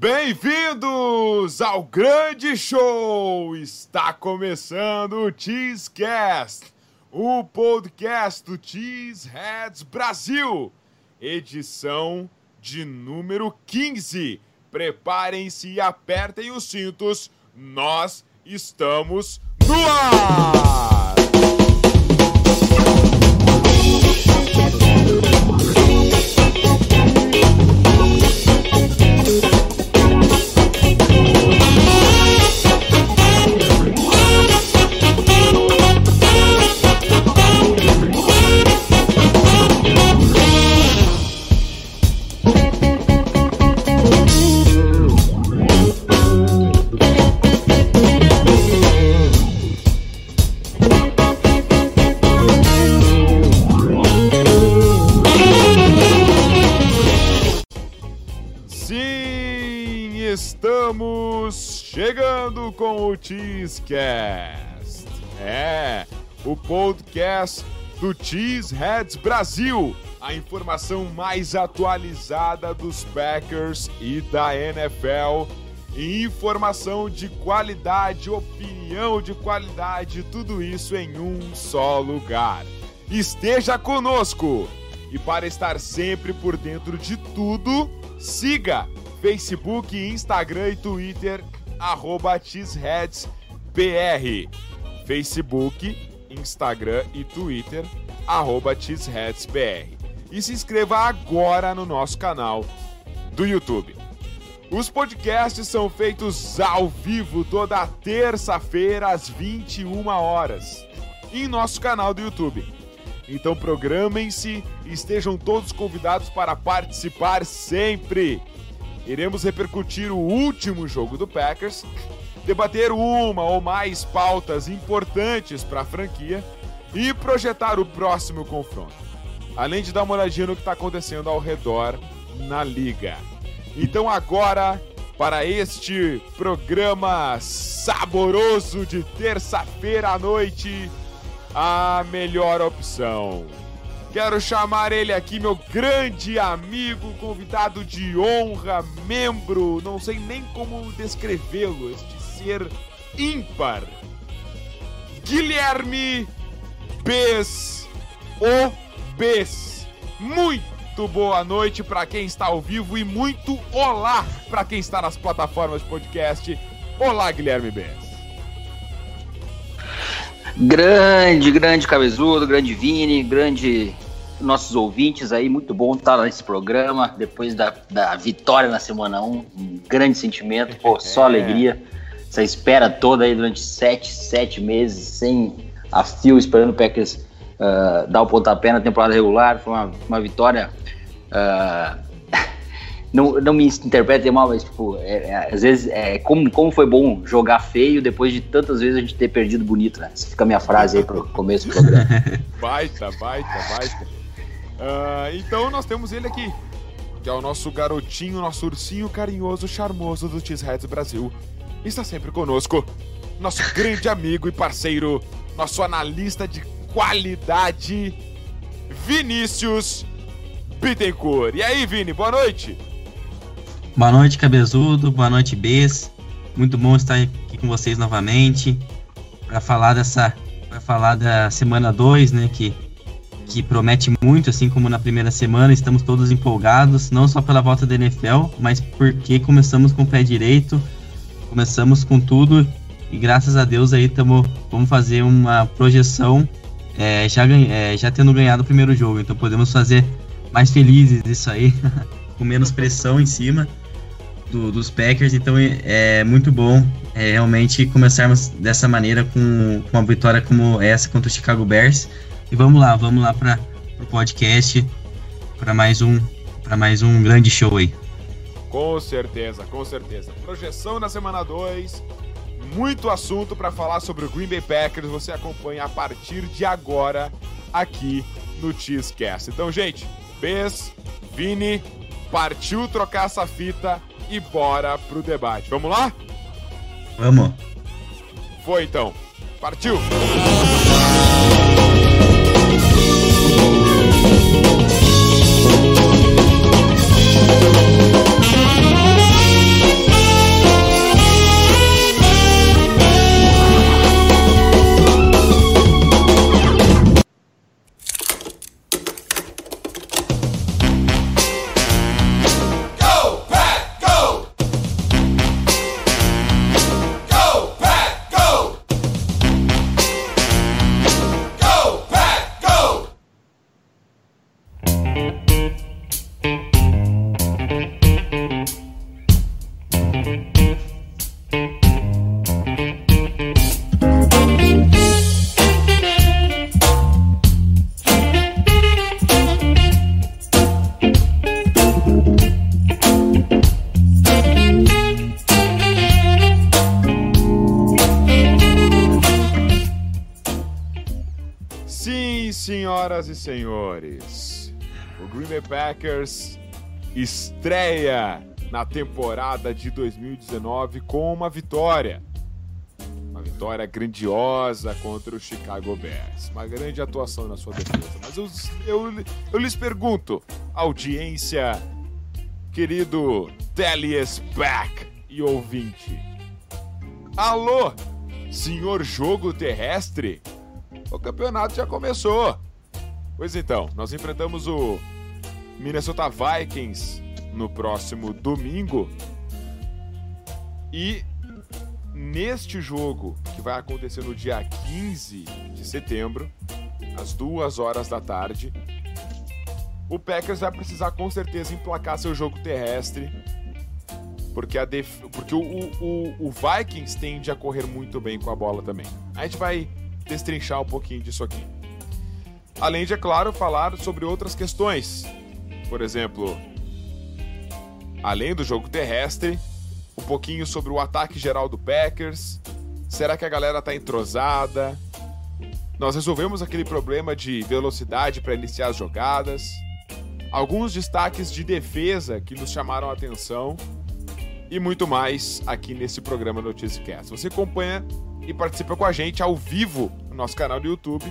Bem-vindos ao grande show! Está começando o Cheesecast, o podcast do Cheeseheads Brasil, edição de número 15. Preparem-se e apertem os cintos, nós estamos no ar! Chegando com o Cheesecast. É, o podcast do Cheeseheads Brasil. A informação mais atualizada dos Packers e da NFL. Informação de qualidade, opinião de qualidade, tudo isso em um só lugar. Esteja conosco! E para estar sempre por dentro de tudo, siga Facebook, Instagram e Twitter, arroba cheeseheadsbr. Facebook, Instagram e Twitter, arroba cheeseheadsbr. E se inscreva agora no nosso canal do YouTube. Os podcasts são feitos ao vivo toda terça-feira às 21 horas em nosso canal do YouTube. Então programem-se e estejam todos convidados para participar sempre. Iremos repercutir o último jogo do Packers, debater uma ou mais pautas importantes para a franquia e projetar o próximo confronto. Além de dar uma olhadinha no que está acontecendo ao redor na liga. Então agora para este programa saboroso de terça-feira à noite, a melhor opção. Quero chamar ele aqui, meu grande amigo, convidado de honra, membro, não sei nem como descrevê-lo, este ser ímpar. Guilherme Bes, o Bes. Muito boa noite para quem está ao vivo e muito olá para quem está nas plataformas de podcast. Olá, Guilherme Bes. Grande, grande Cabezudo, grande Vini, grande nossos ouvintes aí, muito bom estar nesse programa, depois da, da vitória na semana 1, um grande sentimento, pô, só alegria, essa espera toda aí durante sete, sete meses, sem a fio, esperando o Packers uh, dar o pontapé na temporada regular, foi uma, uma vitória, uh, não, não me interpretem mal, mas tipo, é, é, às vezes, é, como, como foi bom jogar feio depois de tantas vezes a gente ter perdido bonito, né? Essa fica a minha frase aí pro começo do programa. baita, baita, baita. Uh, então nós temos ele aqui, que é o nosso garotinho, nosso ursinho carinhoso, charmoso do Cheeseheads Brasil. Está sempre conosco, nosso grande amigo e parceiro, nosso analista de qualidade, Vinícius Bittencourt. E aí, Vini, boa noite. Boa noite, Cabezudo. Boa noite, Bes. Muito bom estar aqui com vocês novamente para falar dessa, para falar da semana 2, né, que que promete muito, assim como na primeira semana, estamos todos empolgados, não só pela volta da NFL, mas porque começamos com o pé direito, começamos com tudo e graças a Deus aí tamo, vamos fazer uma projeção é, já, é, já tendo ganhado o primeiro jogo, então podemos fazer mais felizes isso aí, com menos pressão em cima do, dos Packers, então é, é muito bom é, realmente começarmos dessa maneira com, com uma vitória como essa contra o Chicago Bears. E vamos lá, vamos lá para o podcast para mais um para mais um grande show aí. Com certeza, com certeza. Projeção na semana 2. Muito assunto para falar sobre o Green Bay Packers. Você acompanha a partir de agora aqui no Cheesecast. Então, gente, Bes, Vini, partiu trocar essa fita e bora pro debate. Vamos lá? Vamos. Foi então. Partiu! Senhores, o Green Bay Packers estreia na temporada de 2019 com uma vitória. Uma vitória grandiosa contra o Chicago Bears. Uma grande atuação na sua defesa. Mas eu, eu, eu lhes pergunto, audiência, querido Telespack e ouvinte. Alô, senhor jogo terrestre? O campeonato já começou. Pois então, nós enfrentamos o Minnesota Vikings no próximo domingo. E neste jogo, que vai acontecer no dia 15 de setembro, às duas horas da tarde, o Packers vai precisar com certeza emplacar seu jogo terrestre. Porque, a def... porque o, o, o Vikings tende a correr muito bem com a bola também. A gente vai destrinchar um pouquinho disso aqui. Além de, é claro, falar sobre outras questões. Por exemplo, além do jogo terrestre, um pouquinho sobre o ataque geral do Packers. Será que a galera tá entrosada? Nós resolvemos aquele problema de velocidade para iniciar as jogadas. Alguns destaques de defesa que nos chamaram a atenção e muito mais aqui nesse programa Notícias Você acompanha e participa com a gente ao vivo no nosso canal do YouTube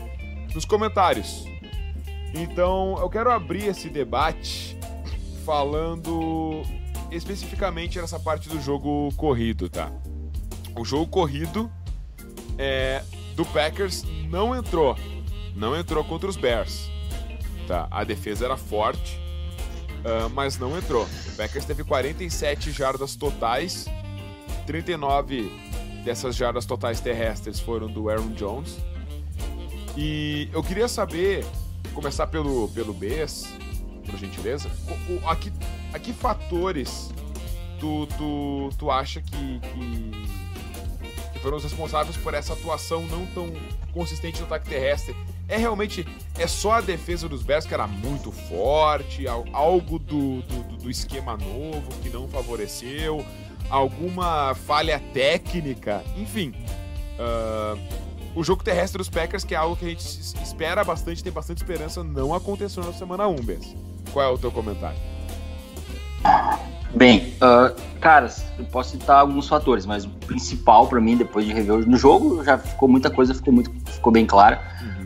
nos comentários. Então, eu quero abrir esse debate falando especificamente nessa parte do jogo corrido, tá? O jogo corrido é, do Packers não entrou. Não entrou contra os Bears. Tá? A defesa era forte, uh, mas não entrou. O Packers teve 47 jardas totais, 39 dessas jardas totais terrestres foram do Aaron Jones e eu queria saber, começar pelo, pelo BES, por gentileza, o, o, a, que, a que fatores tu, tu, tu acha que, que, que foram os responsáveis por essa atuação não tão consistente no ataque terrestre? É realmente é só a defesa dos Bears que era muito forte, algo do, do, do esquema novo que não favoreceu, alguma falha técnica, enfim. Uh, o jogo terrestre dos Packers, que é algo que a gente espera bastante, tem bastante esperança, não aconteceu na semana 1, Bess. Qual é o teu comentário? Bem, uh, caras, eu posso citar alguns fatores, mas o principal para mim, depois de rever no jogo, já ficou muita coisa, ficou, muito, ficou bem clara,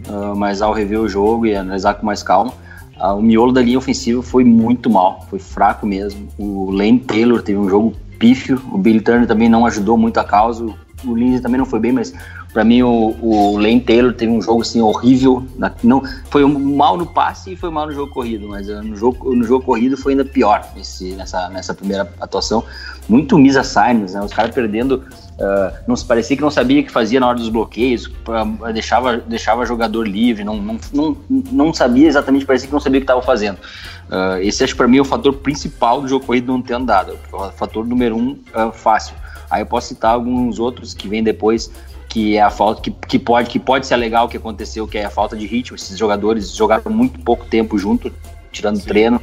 uhum. uh, mas ao rever o jogo e analisar com mais calma, uh, o miolo da linha ofensiva foi muito mal, foi fraco mesmo. O Lane Taylor teve um jogo pífio, o Billy Turner também não ajudou muito a causa, o Lindsay também não foi bem, mas para mim, o, o Lane Taylor teve um jogo assim horrível. Não, foi mal no passe e foi mal no jogo corrido, mas uh, no jogo, no jogo corrido foi ainda pior esse, nessa, nessa primeira atuação. Muito misa signs, né? Os caras perdendo. Uh, não se parecia que não sabia o que fazia na hora dos bloqueios, uh, deixava, deixava jogador livre, não, não, não, não sabia exatamente, parecia que não sabia o que estava fazendo. Uh, esse acho para mim é o fator principal do jogo corrido não ter andado. O fator número um, fácil. Aí eu posso citar alguns outros que vêm depois que é a falta que, que pode que pode ser legal o que aconteceu, que é a falta de ritmo. Esses jogadores jogaram muito pouco tempo junto, tirando sim. treino.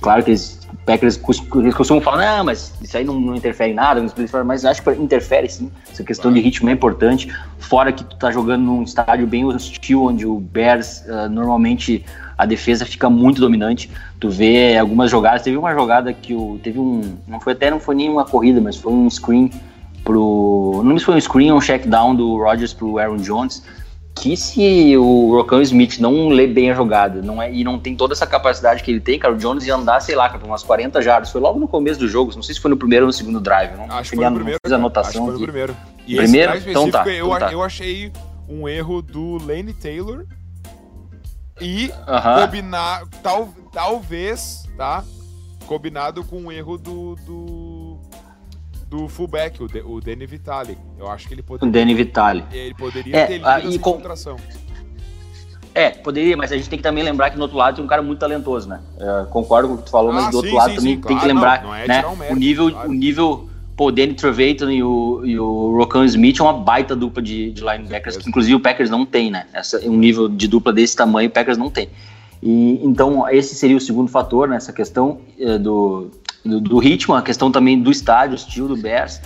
Claro que eles, Packers costumam falar, não, mas isso aí não, não interfere em nada, mas acho que interfere sim. Essa questão de ritmo é importante. Fora que tu tá jogando num estádio bem hostil, onde o Bears uh, normalmente a defesa fica muito dominante. Tu vê algumas jogadas, teve uma jogada que o teve um, não foi até não foi nem uma corrida, mas foi um screen pro. Não me foi um screen ou um check down do Rodgers pro Aaron Jones. Que se o Rocão Smith não lê bem a jogada não é, e não tem toda essa capacidade que ele tem, cara, o Jones ia andar, sei lá, para umas 40 jardas. Foi logo no começo do jogo, não sei se foi no primeiro ou no segundo drive. Não acho que foi no primeiro. Acho que foi no primeiro. E primeiro? então tá, eu, então tá. eu achei um erro do Lane Taylor e combinar, tal, talvez, tá? Combinado com um erro do, do do fullback, o, de, o Danny Vitale. Eu acho que ele poderia. O Danny Vitale. Ele poderia é, ter lido essa infiltração. É, poderia, mas a gente tem que também lembrar que no outro lado tem um cara muito talentoso, né? concordo com o que tu falou, ah, mas do outro sim, lado sim, também sim, tem claro, que lembrar, não, não é né? Um o nível, claro. o nível pô, Danny Trevathan e o, e o Rokan Smith é uma baita dupla de, de linebackers, que inclusive o Packers não tem, né? Essa, um nível de dupla desse tamanho o Packers não tem. E, então, esse seria o segundo fator, nessa né? questão é, do, do, do, ritmo, a questão também do estádio, o estilo do Bears,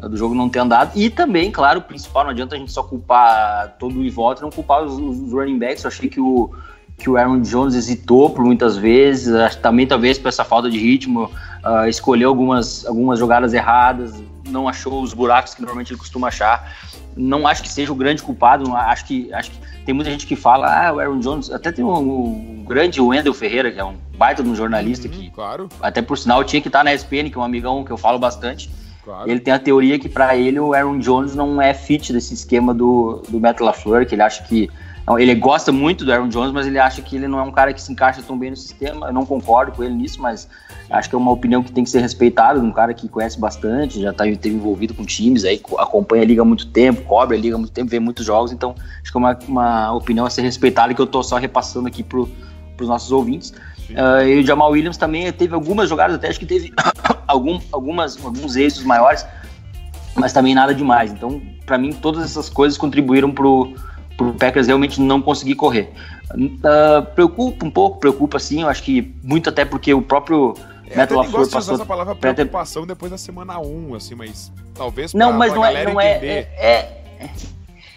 do jogo não ter andado, e também, claro, o principal, não adianta a gente só culpar todo o e volta, não culpar os, os running backs, eu achei que o, que o Aaron Jones hesitou por muitas vezes, também talvez por essa falta de ritmo, uh, escolheu algumas, algumas jogadas erradas, não achou os buracos que normalmente ele costuma achar. Não acho que seja o grande culpado, acho que, acho que tem muita gente que fala, ah, o Aaron Jones, até tem um, um grande Wendell Ferreira, que é um baita de um jornalista uhum, que, claro. até por sinal, tinha que estar na ESPN, que é um amigão que eu falo bastante. Claro. Ele tem a teoria que para ele o Aaron Jones não é fit desse esquema do, do Matt LaFleur, que ele acha que ele gosta muito do Aaron Jones, mas ele acha que ele não é um cara que se encaixa tão bem no sistema. Eu não concordo com ele nisso, mas acho que é uma opinião que tem que ser respeitada. Um cara que conhece bastante, já tá, envolvido com times, aí acompanha a liga há muito tempo, cobre a liga há muito tempo, vê muitos jogos. Então, acho que é uma, uma opinião a ser respeitada que eu tô só repassando aqui pro, pros nossos ouvintes. Uh, e o Jamal Williams também teve algumas jogadas, até acho que teve algum, algumas, alguns êxitos maiores, mas também nada demais. Então, para mim, todas essas coisas contribuíram pro pro Packers realmente não conseguir correr. Uh, preocupa um pouco, preocupa sim, eu acho que muito até porque o próprio é, Matt LaFleur passou... essa palavra preocupação depois da semana 1, assim, mas talvez pra, não, mas não é, não é, é, é,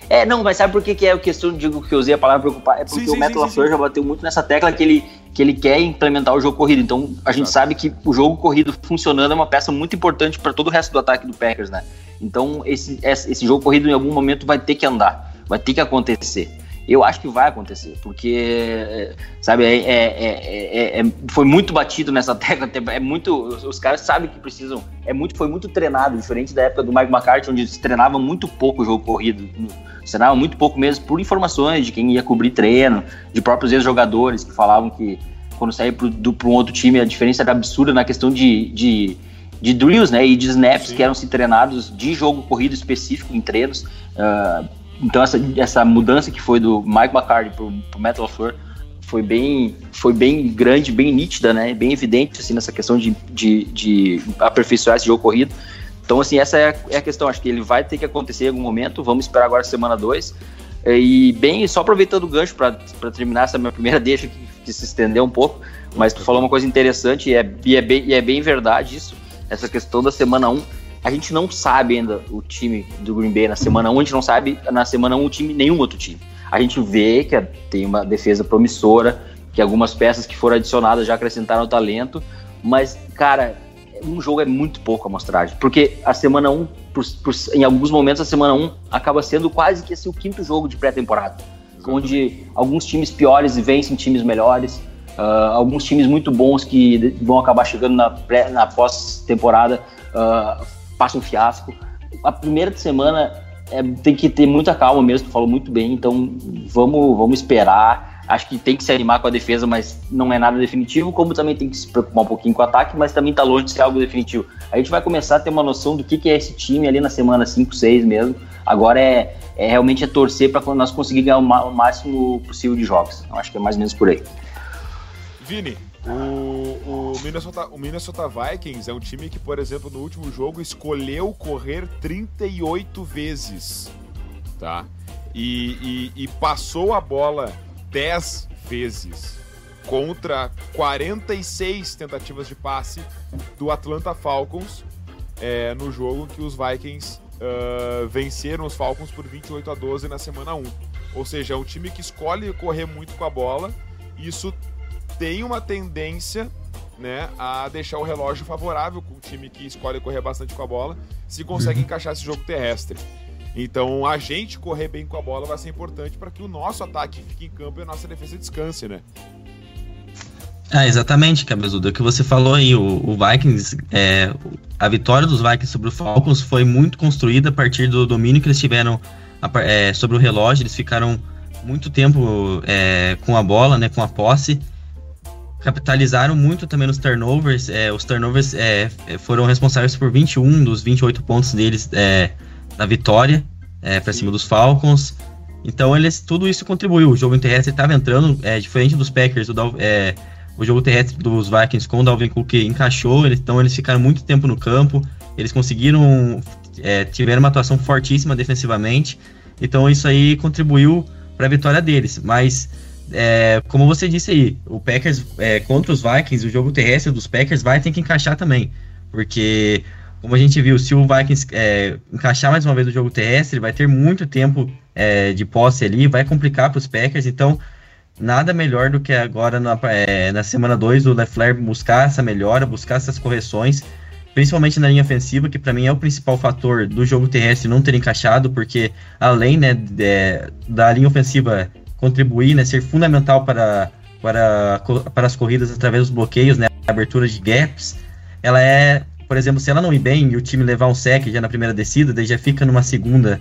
é, não, mas sabe por que, que é a questão, digo que eu usei a palavra preocupar? É porque sim, o Matt LaFleur já bateu muito nessa tecla que ele, que ele quer implementar o jogo corrido. Então, a gente sabe que o jogo corrido funcionando é uma peça muito importante para todo o resto do ataque do Packers, né? Então, esse, esse jogo corrido em algum momento vai ter que andar. Vai ter que acontecer. Eu acho que vai acontecer, porque, sabe, é, é, é, foi muito batido nessa tecla, é muito, os caras sabem que precisam, é muito, foi muito treinado, diferente da época do Mike McCarthy, onde se treinava muito pouco o jogo corrido, se treinava muito pouco mesmo por informações de quem ia cobrir treino, de próprios ex-jogadores que falavam que quando saía para um outro time a diferença era absurda na questão de, de, de drills, né, e de snaps Sim. que eram se treinados de jogo corrido específico em treinos, uh, então essa, essa mudança que foi do Mike McCarthy pro, pro Metal Fleur foi bem, foi bem grande, bem nítida, né? Bem evidente assim nessa questão de, de, de aperfeiçoar esse jogo corrido. Então assim essa é a, é a, questão. Acho que ele vai ter que acontecer em algum momento. Vamos esperar agora semana 2. E bem, só aproveitando o gancho para terminar essa minha primeira deixa que, que, se estendeu um pouco, mas tu falou uma coisa interessante e é, e é, bem, e é bem verdade isso. Essa questão da semana 1. Um, a gente não sabe ainda o time do Green Bay na semana 1, a gente não sabe na semana 1 o time, nenhum outro time. A gente vê que tem uma defesa promissora, que algumas peças que foram adicionadas já acrescentaram talento, mas, cara, um jogo é muito pouco a amostragem, porque a semana 1, por, por, em alguns momentos, a semana 1 acaba sendo quase que assim, o quinto jogo de pré-temporada, onde alguns times piores vencem times melhores, uh, alguns times muito bons que vão acabar chegando na, na pós-temporada uh, passa um fiasco. A primeira semana é, tem que ter muita calma mesmo, tu falou muito bem, então vamos, vamos esperar. Acho que tem que se animar com a defesa, mas não é nada definitivo, como também tem que se preocupar um pouquinho com o ataque, mas também tá longe de ser algo definitivo. A gente vai começar a ter uma noção do que, que é esse time ali na semana 5, 6 mesmo. Agora é, é realmente é torcer para nós conseguir ganhar o, máximo possível de jogos. Eu acho que é mais ou menos por aí. Vini, o, o, Minnesota, o Minnesota Vikings é um time que, por exemplo, no último jogo escolheu correr 38 vezes, tá? E, e, e passou a bola 10 vezes contra 46 tentativas de passe do Atlanta Falcons é, no jogo que os Vikings uh, venceram os Falcons por 28 a 12 na semana 1. Ou seja, é um time que escolhe correr muito com a bola. Isso tem uma tendência né, a deixar o relógio favorável com o time que escolhe correr bastante com a bola, se consegue uhum. encaixar esse jogo terrestre. Então, a gente correr bem com a bola vai ser importante para que o nosso ataque fique em campo e a nossa defesa descanse, né? Ah, exatamente, Cabezudo. É o que você falou aí, o, o Vikings, é, a vitória dos Vikings sobre o Falcons foi muito construída a partir do domínio que eles tiveram é, sobre o relógio. Eles ficaram muito tempo é, com a bola, né, com a posse capitalizaram muito também nos turnovers. É, os turnovers é, é foram responsáveis por 21 dos 28 pontos deles é, na vitória é, para cima dos Falcons. Então eles tudo isso contribuiu. O jogo terrestre estava entrando, é, diferente dos Packers, o, é, o jogo terrestre dos Vikings com o Dalvin Cook encaixou, eles, então eles ficaram muito tempo no campo. eles conseguiram, é, tiveram uma atuação fortíssima defensivamente, então isso aí contribuiu para a vitória deles. Mas, é, como você disse aí, o Packers é, contra os Vikings, o jogo terrestre dos Packers vai ter que encaixar também, porque como a gente viu, se o Vikings é, encaixar mais uma vez o jogo terrestre, vai ter muito tempo é, de posse ali, vai complicar para os Packers, então nada melhor do que agora na, é, na semana 2 o Lefler buscar essa melhora, buscar essas correções, principalmente na linha ofensiva, que para mim é o principal fator do jogo terrestre não ter encaixado, porque além né, de, da linha ofensiva contribuir, né, ser fundamental para, para, para as corridas através dos bloqueios, né, abertura de gaps, ela é por exemplo, se ela não ir bem e o time levar um sec já na primeira descida, daí já fica numa segunda,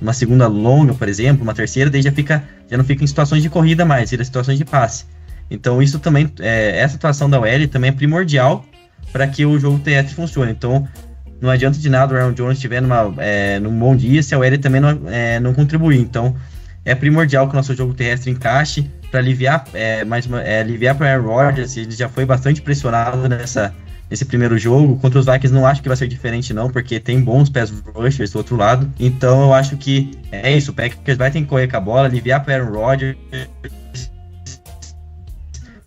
uma segunda longa, por exemplo, uma terceira, daí já fica, já não fica em situações de corrida mais, vira situações de passe. Então isso também, é, essa atuação da OL também é primordial para que o jogo terrestre funcione. Então não adianta de nada o Aaron Jones estiver numa, é, num bom dia se a OL também não, é, não contribuir. Então é primordial que o nosso jogo terrestre encaixe para aliviar é, mais uma, é, aliviar para Aaron Rodgers. Ele já foi bastante pressionado nessa nesse primeiro jogo. Contra os Vikings não acho que vai ser diferente não, porque tem bons pass rushers do outro lado. Então eu acho que é isso, o Packers vai ter que correr com a bola, aliviar para Aaron Rodgers,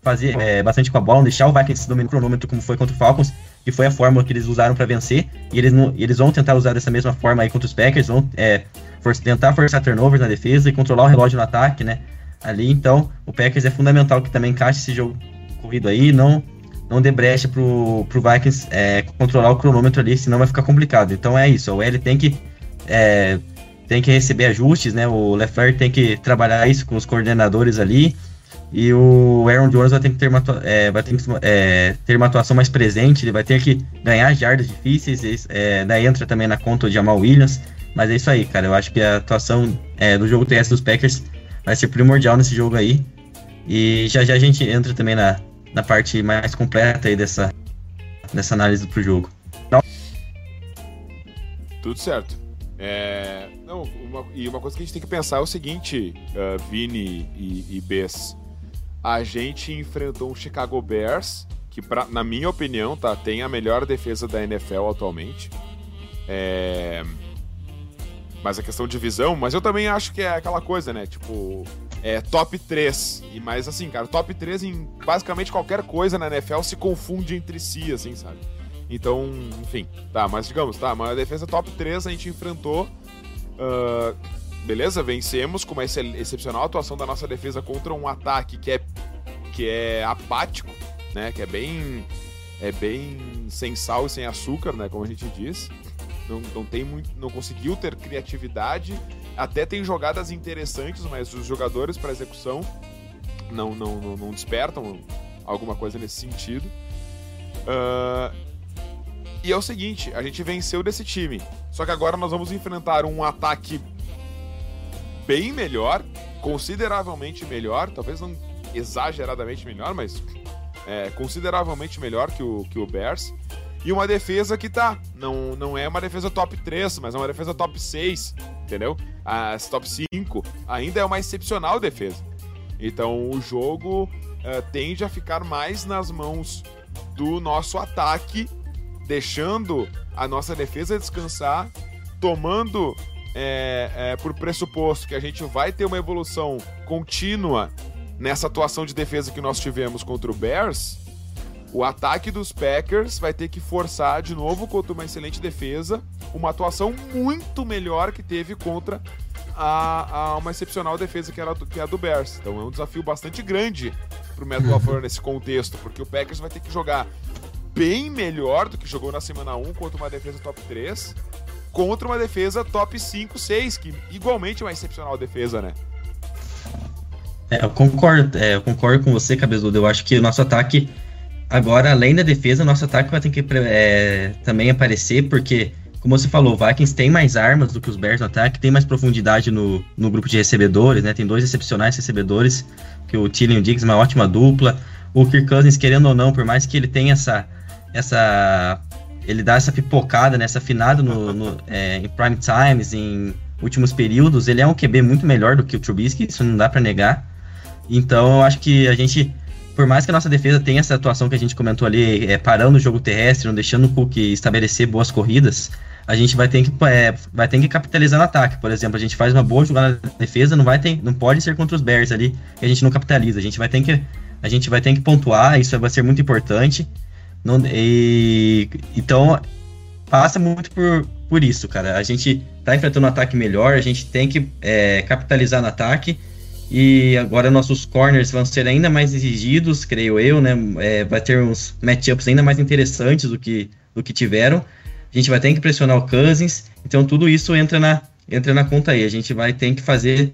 fazer é, bastante com a bola, não deixar o Vikings dominar o cronômetro como foi contra o Falcons, que foi a fórmula que eles usaram para vencer, e eles, não, eles vão tentar usar dessa mesma forma aí contra os Packers, vão é, for, tentar forçar turnovers na defesa e controlar o relógio no ataque, né? Ali, então, o Packers é fundamental que também encaixe esse jogo corrido aí, não não dê brecha pro, pro Vikings é, controlar o cronômetro ali, senão vai ficar complicado. Então é isso, o L tem que é, tem que receber ajustes, né? O Lefler tem que trabalhar isso com os coordenadores ali. E o Aaron Jones vai ter que ter uma, é, vai ter que, é, ter uma atuação mais presente, ele vai ter que ganhar jardas difíceis, é, daí entra também na conta o Jamal Williams. Mas é isso aí, cara. Eu acho que a atuação é, do jogo TS dos Packers vai ser primordial nesse jogo aí. E já já a gente entra também na, na parte mais completa aí dessa, dessa análise pro jogo. Tudo certo. É, não, uma, e uma coisa que a gente tem que pensar é o seguinte, uh, Vini e, e Bess. A gente enfrentou um Chicago Bears, que pra, na minha opinião tá, tem a melhor defesa da NFL atualmente. É, mas a questão de visão, mas eu também acho que é aquela coisa, né? Tipo, é, top 3. E mais assim, cara, top 3 em basicamente qualquer coisa na NFL se confunde entre si, assim, sabe? Então, enfim, tá, mas digamos, tá, mas a defesa top 3 a gente enfrentou. Uh, beleza, vencemos com uma ex excepcional atuação da nossa defesa contra um ataque que é, que é apático, né? Que é bem. É bem sem sal e sem açúcar, né? Como a gente diz. Não, não tem muito. Não conseguiu ter criatividade até tem jogadas interessantes, mas os jogadores para execução não, não, não, não, despertam alguma coisa nesse sentido. Uh, e é o seguinte, a gente venceu desse time. Só que agora nós vamos enfrentar um ataque bem melhor, consideravelmente melhor, talvez não exageradamente melhor, mas é, consideravelmente melhor que o, que o Bears. E uma defesa que tá, não, não é uma defesa top 3, mas é uma defesa top 6, entendeu? As top 5 ainda é uma excepcional defesa. Então o jogo uh, tende a ficar mais nas mãos do nosso ataque, deixando a nossa defesa descansar, tomando é, é, por pressuposto que a gente vai ter uma evolução contínua nessa atuação de defesa que nós tivemos contra o Bears o ataque dos Packers vai ter que forçar de novo contra uma excelente defesa, uma atuação muito melhor que teve contra a, a uma excepcional defesa que era do, que é a do Bears. Então é um desafio bastante grande para o Matt LaFleur nesse contexto, porque o Packers vai ter que jogar bem melhor do que jogou na semana 1 contra uma defesa top 3, contra uma defesa top 5, 6, que igualmente é uma excepcional defesa, né? É, eu concordo, é, eu concordo com você, Cabezudo. Eu acho que o nosso ataque Agora, além da defesa, nosso ataque vai ter que é, também aparecer, porque, como você falou, o Vikings tem mais armas do que os Bears no ataque, tem mais profundidade no, no grupo de recebedores, né? Tem dois excepcionais recebedores, que o Tilly e o Diggs, uma ótima dupla. O Kirk Cousins, querendo ou não, por mais que ele tenha essa. essa ele dá essa pipocada, né, essa afinada no, no é, em prime times, em últimos períodos, ele é um QB muito melhor do que o Trubisky, isso não dá para negar. Então, eu acho que a gente por mais que a nossa defesa tenha essa atuação que a gente comentou ali, é, parando o jogo terrestre, não deixando o Cook estabelecer boas corridas, a gente vai ter que é, vai ter que capitalizar no ataque. Por exemplo, a gente faz uma boa jogada na defesa, não vai ter, não pode ser contra os Bears ali que a gente não capitaliza. A gente vai ter que a gente vai ter que pontuar, isso vai ser muito importante. Não, e, então passa muito por, por isso, cara. A gente tá enfrentando um ataque melhor, a gente tem que é, capitalizar no ataque e agora nossos corners vão ser ainda mais exigidos, creio eu, né? É, vai ter uns matchups ainda mais interessantes do que, do que tiveram. A gente vai ter que pressionar o Cousins, então tudo isso entra na, entra na conta aí. A gente vai ter que fazer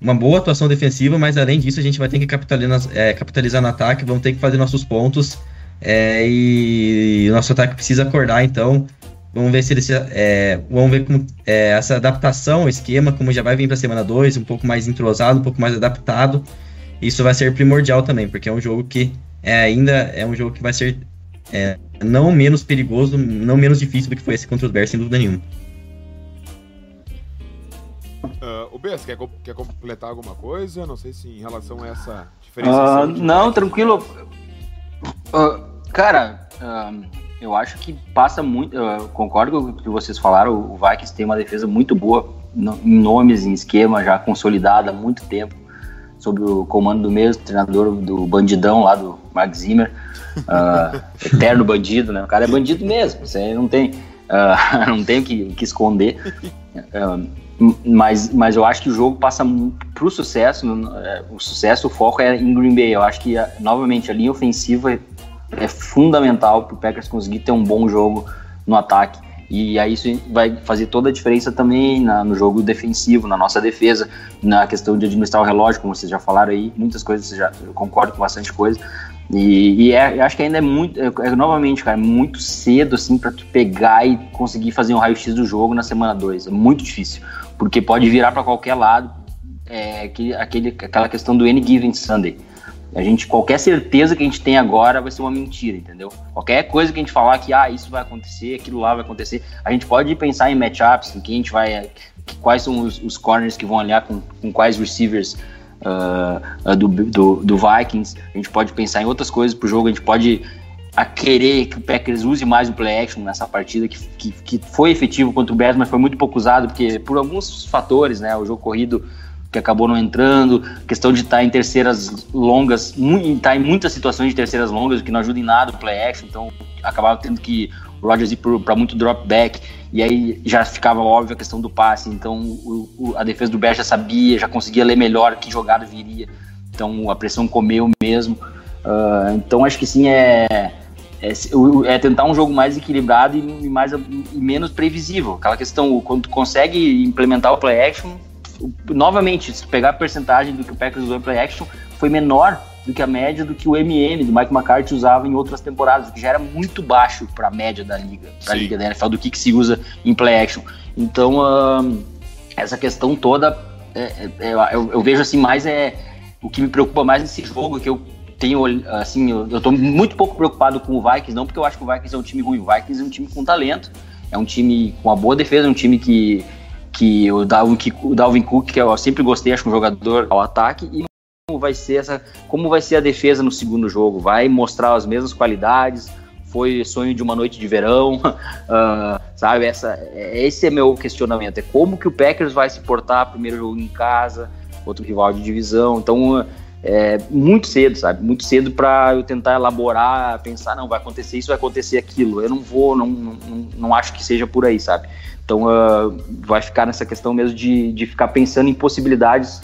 uma boa atuação defensiva, mas além disso a gente vai ter que capitalizar, é, capitalizar no ataque, vamos ter que fazer nossos pontos é, e nosso ataque precisa acordar, então Vamos ver se ele se, é, vamos ver como é, essa adaptação, o esquema, como já vai vir para a semana 2, um pouco mais entrosado, um pouco mais adaptado. Isso vai ser primordial também, porque é um jogo que é, ainda é um jogo que vai ser é, não menos perigoso, não menos difícil do que foi esse contra os Bears, sem dúvida nenhuma. Uh, o Bess, quer, quer completar alguma coisa? Não sei se em relação a essa diferença. Uh, não, tranquilo. Uh, cara, eu acho que passa muito. Concordo com o que vocês falaram. O Vikings tem uma defesa muito boa em nomes, em esquema já consolidada há muito tempo, sob o comando do mesmo treinador do bandidão lá do Mark Zimmer, uh, eterno bandido, né? O cara é bandido mesmo. Você não tem, uh, não tem o que, que esconder. Uh, mas, mas eu acho que o jogo passa para o sucesso. O sucesso, o foco é em Green Bay. Eu acho que novamente a linha ofensiva é fundamental para o Packers conseguir ter um bom jogo no ataque. E aí isso vai fazer toda a diferença também na, no jogo defensivo, na nossa defesa, na questão de administrar o relógio, como vocês já falaram aí, muitas coisas, já, eu concordo com bastante coisa. E, e é, eu acho que ainda é muito, é, é, novamente, cara, é muito cedo assim para tu pegar e conseguir fazer um raio-x do jogo na semana 2. É muito difícil, porque pode virar para qualquer lado, é, aquele, aquele, aquela questão do Any Given Sunday. A gente, qualquer certeza que a gente tem agora vai ser uma mentira, entendeu? Qualquer coisa que a gente falar que, ah, isso vai acontecer, aquilo lá vai acontecer, a gente pode pensar em matchups, em quem a gente vai, que, quais são os, os, corners que vão alinhar com, com quais receivers uh, do, do, do, Vikings, a gente pode pensar em outras coisas pro jogo, a gente pode a querer que o Packers use mais o play action nessa partida, que, que, que foi efetivo contra o Bears, mas foi muito pouco usado, porque por alguns fatores, né, o jogo corrido que acabou não entrando, questão de estar tá em terceiras longas, estar tá em muitas situações de terceiras longas, que não ajuda em nada o play action, então acabava tendo que o Rodgers ir para muito drop back, e aí já ficava óbvio a questão do passe, então o, o, a defesa do Bears já sabia, já conseguia ler melhor que jogada viria, então a pressão comeu mesmo, uh, então acho que sim, é, é, é, tentar um jogo mais equilibrado e, mais, e menos previsível, aquela questão, quando tu consegue implementar o play action, novamente, se pegar a percentagem do que o Packers usou em play action, foi menor do que a média do que o MM do Mike McCarthy usava em outras temporadas, o que já era muito baixo para a média da liga, da liga da NFL, do que, que se usa em play action. Então, essa questão toda, é, é, é, eu, eu, vejo assim, mais é o que me preocupa mais nesse jogo, que eu tenho, assim, eu, eu tô muito pouco preocupado com o Vikings, não porque eu acho que o Vikings é um time ruim, o Vikings é um time com talento, é um time com uma boa defesa, é um time que que o Dalvin, o Dalvin Cook, que eu sempre gostei, acho um jogador ao ataque, e como vai ser essa, como vai ser a defesa no segundo jogo? Vai mostrar as mesmas qualidades? Foi sonho de uma noite de verão, uh, sabe? Essa, esse é meu questionamento. É como que o Packers vai se portar primeiro jogo em casa, outro rival de divisão. Então, é muito cedo, sabe? Muito cedo para eu tentar elaborar, pensar, não, vai acontecer isso, vai acontecer aquilo. Eu não vou, não, não, não acho que seja por aí, sabe? Então uh, vai ficar nessa questão mesmo de, de ficar pensando em possibilidades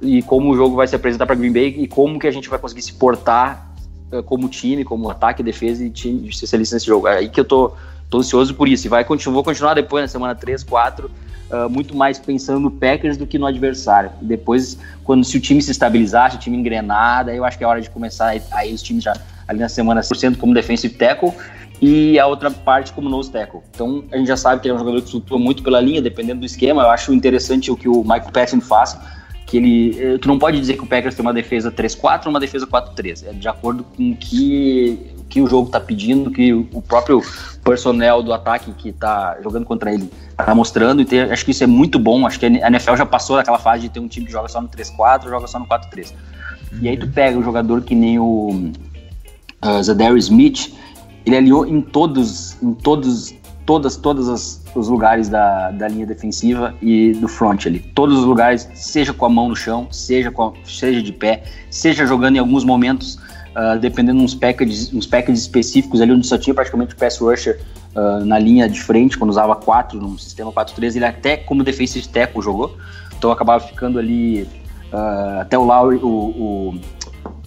e como o jogo vai se apresentar para Green Bay e como que a gente vai conseguir se portar uh, como time, como ataque, defesa e time de especialista nesse jogo. É aí que eu tô, tô ansioso por isso. E vai, vou continuar depois, na semana 3, 4, uh, muito mais pensando no Packers do que no adversário. E depois, quando se o time se estabilizar, se o time engrenar, daí eu acho que é hora de começar aí os times já ali na semana 100% como defensive tackle e a outra parte como nose tackle. Então a gente já sabe que ele é um jogador que flutua muito pela linha, dependendo do esquema. Eu acho interessante o que o Michael Patton faz, que ele, eh, tu não pode dizer que o Packers tem uma defesa 3-4 ou uma defesa 4-3. É de acordo com que que o jogo está pedindo, que o próprio personnel do ataque que está jogando contra ele está mostrando. E acho que isso é muito bom. Acho que a NFL já passou daquela fase de ter um time que joga só no 3-4, joga só no 4-3. Uhum. E aí tu pega um jogador que nem o uh, Zadary Smith, ele aliou em todos, em todos, todas, todas as, os lugares da, da linha defensiva e do front ali. Todos os lugares, seja com a mão no chão, seja, com seja de pé, seja jogando em alguns momentos, uh, dependendo uns packages, uns packages específicos ali onde só tinha praticamente o pass rusher uh, na linha de frente, quando usava 4 no sistema 4-3, ele até como defensive tackle jogou, então acabava ficando ali uh, até o Lowry, o, o,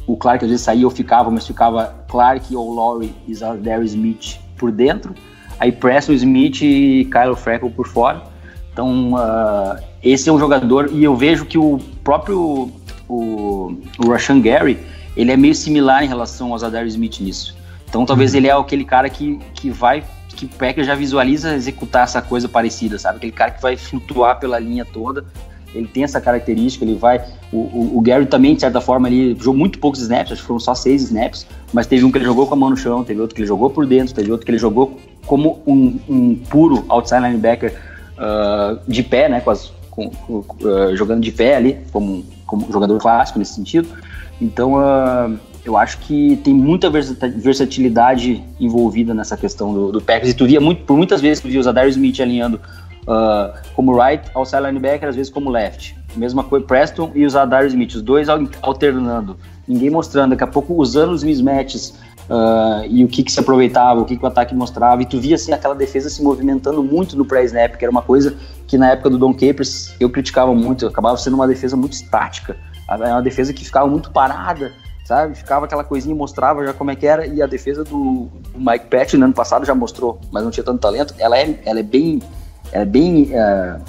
o, Clark às vezes saía ou ficava, mas ficava Clark ou Lowry e Zadary Smith por dentro, aí Preston Smith e Kyle Freckle por fora, então uh, esse é um jogador, e eu vejo que o próprio o, o Rashan Gary, ele é meio similar em relação ao Zadary Smith nisso. Então talvez uhum. ele é aquele cara que, que vai que o Packer já visualiza executar essa coisa parecida, sabe? Aquele cara que vai flutuar pela linha toda. Ele tem essa característica, ele vai. O, o, o Gary também, de certa forma, ele jogou muito poucos snaps, acho que foram só seis snaps, mas teve um que ele jogou com a mão no chão, teve outro que ele jogou por dentro, teve outro que ele jogou como um, um puro outside linebacker uh, de pé, né? Com as, com, uh, jogando de pé ali, como, como jogador clássico nesse sentido. Então, uh, eu acho que tem muita versatilidade envolvida nessa questão do, do Packers. E tu via muito, por muitas vezes tu via o Zadar Smith alinhando uh, como right, outside linebacker, às vezes como left. Mesma coisa, Preston e o Zadar Smith, os dois alternando. Ninguém mostrando, daqui a pouco usando os mismatches uh, e o que, que se aproveitava, o que, que o ataque mostrava. E tu via assim, aquela defesa se movimentando muito no pré-snap, que era uma coisa que na época do Don Capers eu criticava muito. Acabava sendo uma defesa muito estática. Era uma defesa que ficava muito parada sabe? Ficava aquela coisinha, mostrava já como é que era, e a defesa do, Mike Patch no ano passado já mostrou, mas não tinha tanto talento. Ela é, ela é bem. É bem. Uh,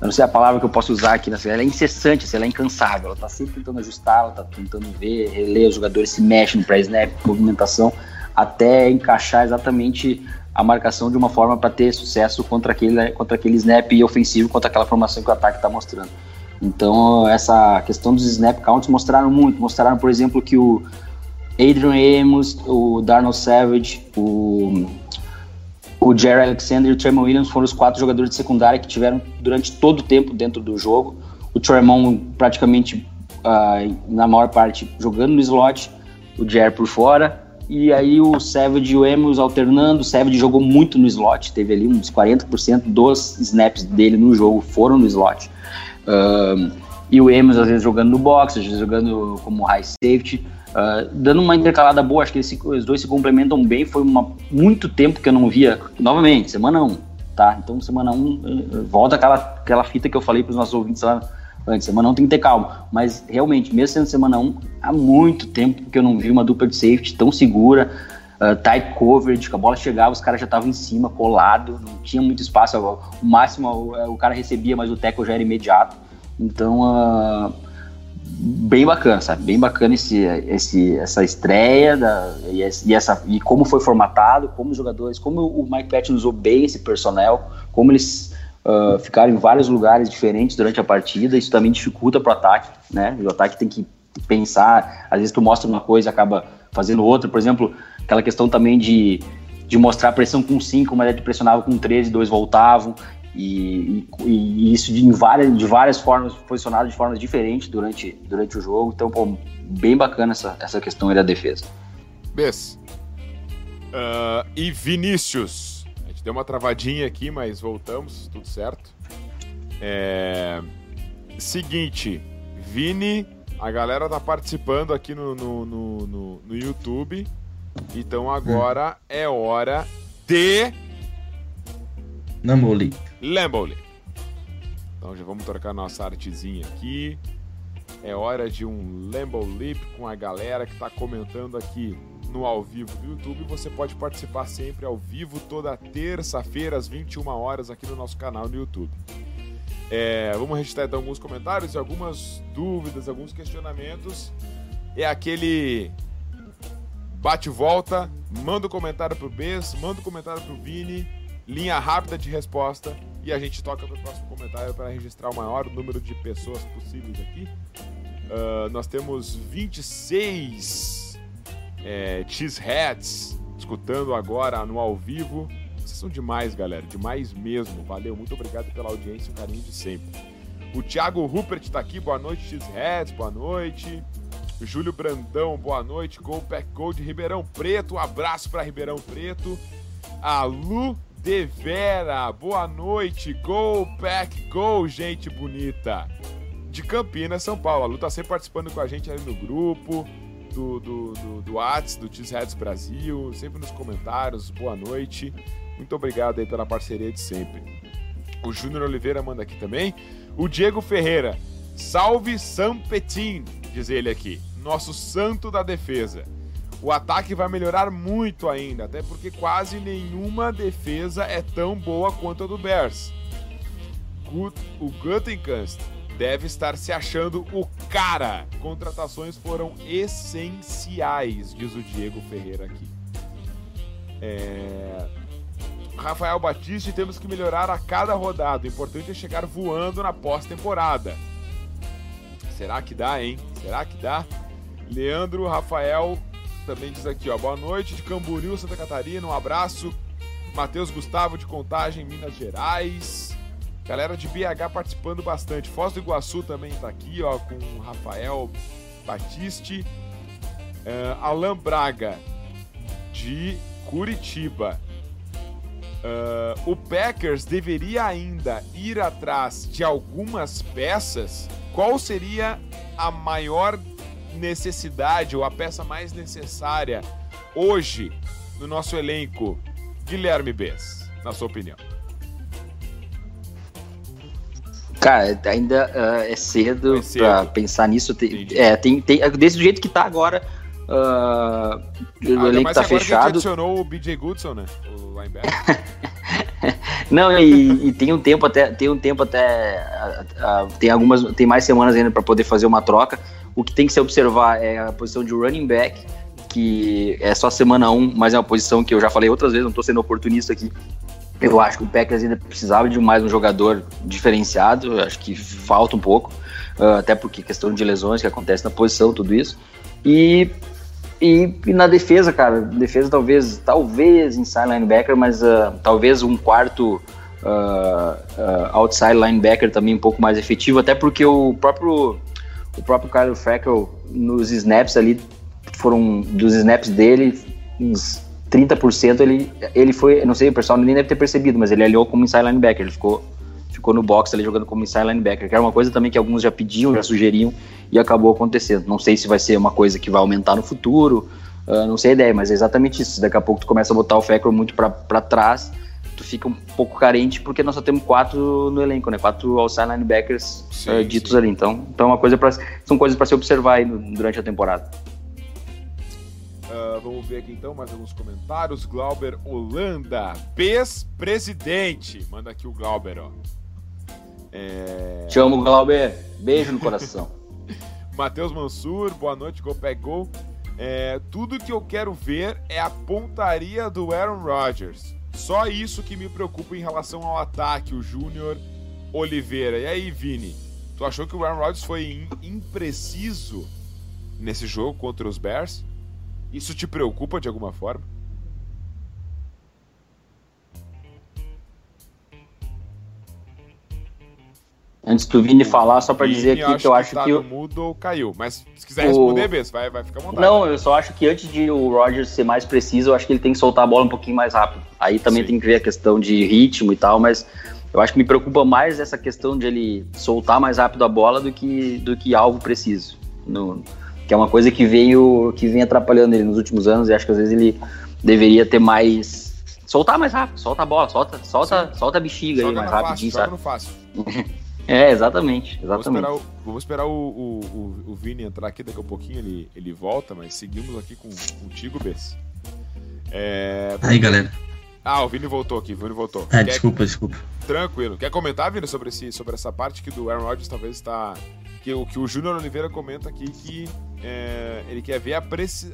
eu não sei a palavra que eu posso usar aqui, ela é incessante, assim, ela é incansável, ela tá sempre tentando ajustar, ela tá tentando ver, reler os jogadores, se mexem no pré-snap, movimentação, até encaixar exatamente a marcação de uma forma para ter sucesso contra aquele, contra aquele snap ofensivo, contra aquela formação que o ataque está mostrando. Então, essa questão dos snap counts mostraram muito. Mostraram, por exemplo, que o Adrian Amos, o Darnell Savage, o, o Jerry Alexander e o Tremont Williams foram os quatro jogadores de secundária que tiveram durante todo o tempo dentro do jogo. O Tremont praticamente, uh, na maior parte, jogando no slot, o Jerry por fora. E aí o Savage e o Amos alternando. O Savage jogou muito no slot, teve ali uns 40% dos snaps dele no jogo foram no slot. Uh, e o Emos às vezes jogando no box, às vezes jogando como high safety, uh, dando uma intercalada boa. Acho que os dois se complementam bem. Foi uma, muito tempo que eu não via. Novamente, semana 1, um, tá? Então, semana 1, um, eh, volta aquela, aquela fita que eu falei para os nossos ouvintes lá antes. Semana 1 um tem que ter calma. Mas realmente, mesmo sendo semana 1, um, há muito tempo que eu não vi uma dupla de safety tão segura. Uh, tight coverage, que a bola chegava, os caras já estavam em cima, colado, não tinha muito espaço. O máximo o, o cara recebia, mas o tackle já era imediato. Então, uh, bem bacana, sabe? Bem bacana esse, esse, essa estreia da, e, essa, e como foi formatado, como os jogadores, como o Mike Patton usou bem esse personnel, como eles uh, ficaram em vários lugares diferentes durante a partida. Isso também dificulta para o ataque, né? O ataque tem que pensar, às vezes tu mostra uma coisa acaba fazendo outra. Por exemplo, aquela questão também de, de mostrar pressão com 5, mas ele pressionava com 13 e dois voltavam. E, e, e, isso de, várias, de várias formas, posicionado de formas diferentes durante, durante o jogo. Então, pô, bem bacana essa, essa questão aí da defesa. Bess. Uh, e Vinícius. A gente deu uma travadinha aqui, mas voltamos, tudo certo. É... Seguinte, Vini, a galera tá participando aqui no, no, no, no, no YouTube. Então agora hum. é hora de. Namoli. Lamboli. Então já vamos trocar nossa artezinha aqui. É hora de um Lambo Leap com a galera que está comentando aqui no ao vivo do YouTube. Você pode participar sempre ao vivo toda terça-feira às 21 horas aqui no nosso canal no YouTube. É, vamos registrar então alguns comentários e algumas dúvidas, alguns questionamentos. É aquele bate-volta, manda um comentário pro Bess, manda um comentário pro Vini, linha rápida de resposta e a gente toca para o próximo comentário para registrar o maior número de pessoas possíveis aqui. Uh, nós temos 26 é, Cheeseheads escutando agora no ao vivo. Vocês são demais, galera, demais mesmo. Valeu, muito obrigado pela audiência e o carinho de sempre. O Thiago Rupert está aqui, boa noite, Cheeseheads, boa noite. Júlio Brandão, boa noite. Gol Pack Gol de Ribeirão Preto. Um abraço para Ribeirão Preto. A Lu de Vera, boa noite. Gol Pack Gol, gente bonita. De Campinas, São Paulo. A Lu tá sempre participando com a gente ali no grupo do, do, do, do Whats, do Brasil, sempre nos comentários. Boa noite. Muito obrigado aí pela parceria de sempre. O Júnior Oliveira manda aqui também. O Diego Ferreira. Salve Sampetin, diz ele aqui. Nosso santo da defesa. O ataque vai melhorar muito ainda, até porque quase nenhuma defesa é tão boa quanto a do Bears. O Guttenkast deve estar se achando o cara. Contratações foram essenciais, diz o Diego Ferreira aqui. É... Rafael Batista, temos que melhorar a cada rodada. O importante é chegar voando na pós-temporada. Será que dá, hein? Será que dá? Leandro Rafael também diz aqui, ó. Boa noite de Camboriú, Santa Catarina. Um abraço. Matheus Gustavo de Contagem, Minas Gerais. Galera de BH participando bastante. Foz do Iguaçu também está aqui, ó, com o Rafael Batiste. Uh, Alan Braga, de Curitiba. Uh, o Packers deveria ainda ir atrás de algumas peças. Qual seria a maior necessidade ou a peça mais necessária hoje no nosso elenco? Guilherme Bess, na sua opinião. Cara, ainda uh, é cedo, é cedo. para pensar nisso. Tem, é, tem, tem, desse jeito que tá agora, uh, o ah, elenco tá fechado. Que adicionou o BJ Goodson, né? O linebacker. Não, e, e, tem um tempo até, tem um tempo até, uh, tem algumas, tem mais semanas ainda para poder fazer uma troca. O que tem que se observar é a posição de running back, que é só semana 1, um, mas é uma posição que eu já falei outras vezes, não estou sendo oportunista aqui. Eu acho que o Packers ainda precisava de mais um jogador diferenciado, acho que falta um pouco, uh, até porque questão de lesões que acontece na posição, tudo isso. E, e, e, na defesa, cara, defesa talvez, talvez inside linebacker, mas uh, talvez um quarto uh, outside linebacker também um pouco mais efetivo, até porque o próprio o próprio Kyle Freckle nos snaps ali foram dos snaps dele uns 30% ele, ele foi, não sei, o pessoal nem deve ter percebido, mas ele aliou como inside linebacker, ele ficou, ficou no box ali jogando como inside linebacker, que era uma coisa também que alguns já pediam, já sugeriam e acabou acontecendo. Não sei se vai ser uma coisa que vai aumentar no futuro, uh, não sei a ideia, mas é exatamente isso. Daqui a pouco tu começa a botar o Feckler muito para trás, tu fica um pouco carente porque nós só temos quatro no elenco, né? Quatro outside linebackers sim, uh, ditos sim. ali. Então, então é uma coisa pra, são coisas para se observar aí durante a temporada. Uh, vamos ver aqui então mais alguns comentários. Glauber Holanda, ex-presidente. Manda aqui o Glauber, ó. É... Te amo, Glauber. Beijo no coração. Matheus Mansur, boa noite, Go Gol. É, tudo que eu quero ver é a pontaria do Aaron Rodgers. Só isso que me preocupa em relação ao ataque, o Júnior Oliveira. E aí, Vini? Tu achou que o Aaron Rodgers foi impreciso nesse jogo contra os Bears? Isso te preocupa de alguma forma? Antes do Vini falar, só para dizer aqui que eu acho que. Tá que o mudo ou caiu, mas se quiser responder, o... vai, vai ficar à vontade. Não, eu só acho que antes de o Rogers ser mais preciso, eu acho que ele tem que soltar a bola um pouquinho mais rápido. Aí também Sim. tem que ver a questão de ritmo e tal, mas eu acho que me preocupa mais essa questão de ele soltar mais rápido a bola do que, do que alvo preciso. No, que é uma coisa que veio que vem atrapalhando ele nos últimos anos e acho que às vezes ele deveria ter mais soltar mais rápido, solta a bola, solta, solta, solta a bexiga joga aí mais rapidinho, fácil, fácil. é, exatamente, exatamente. Vamos esperar, o, vamos esperar o, o, o, o, Vini entrar aqui daqui a pouquinho, ele, ele volta, mas seguimos aqui com, contigo, Bess. É... Aí, galera. Ah, o Vini voltou aqui, o Vini voltou. É, Quer... desculpa, desculpa. Tranquilo. Quer comentar, Vini, sobre, esse, sobre essa parte que do Aaron Rodgers talvez está que o que o Júnior Oliveira comenta aqui que é, ele quer ver a,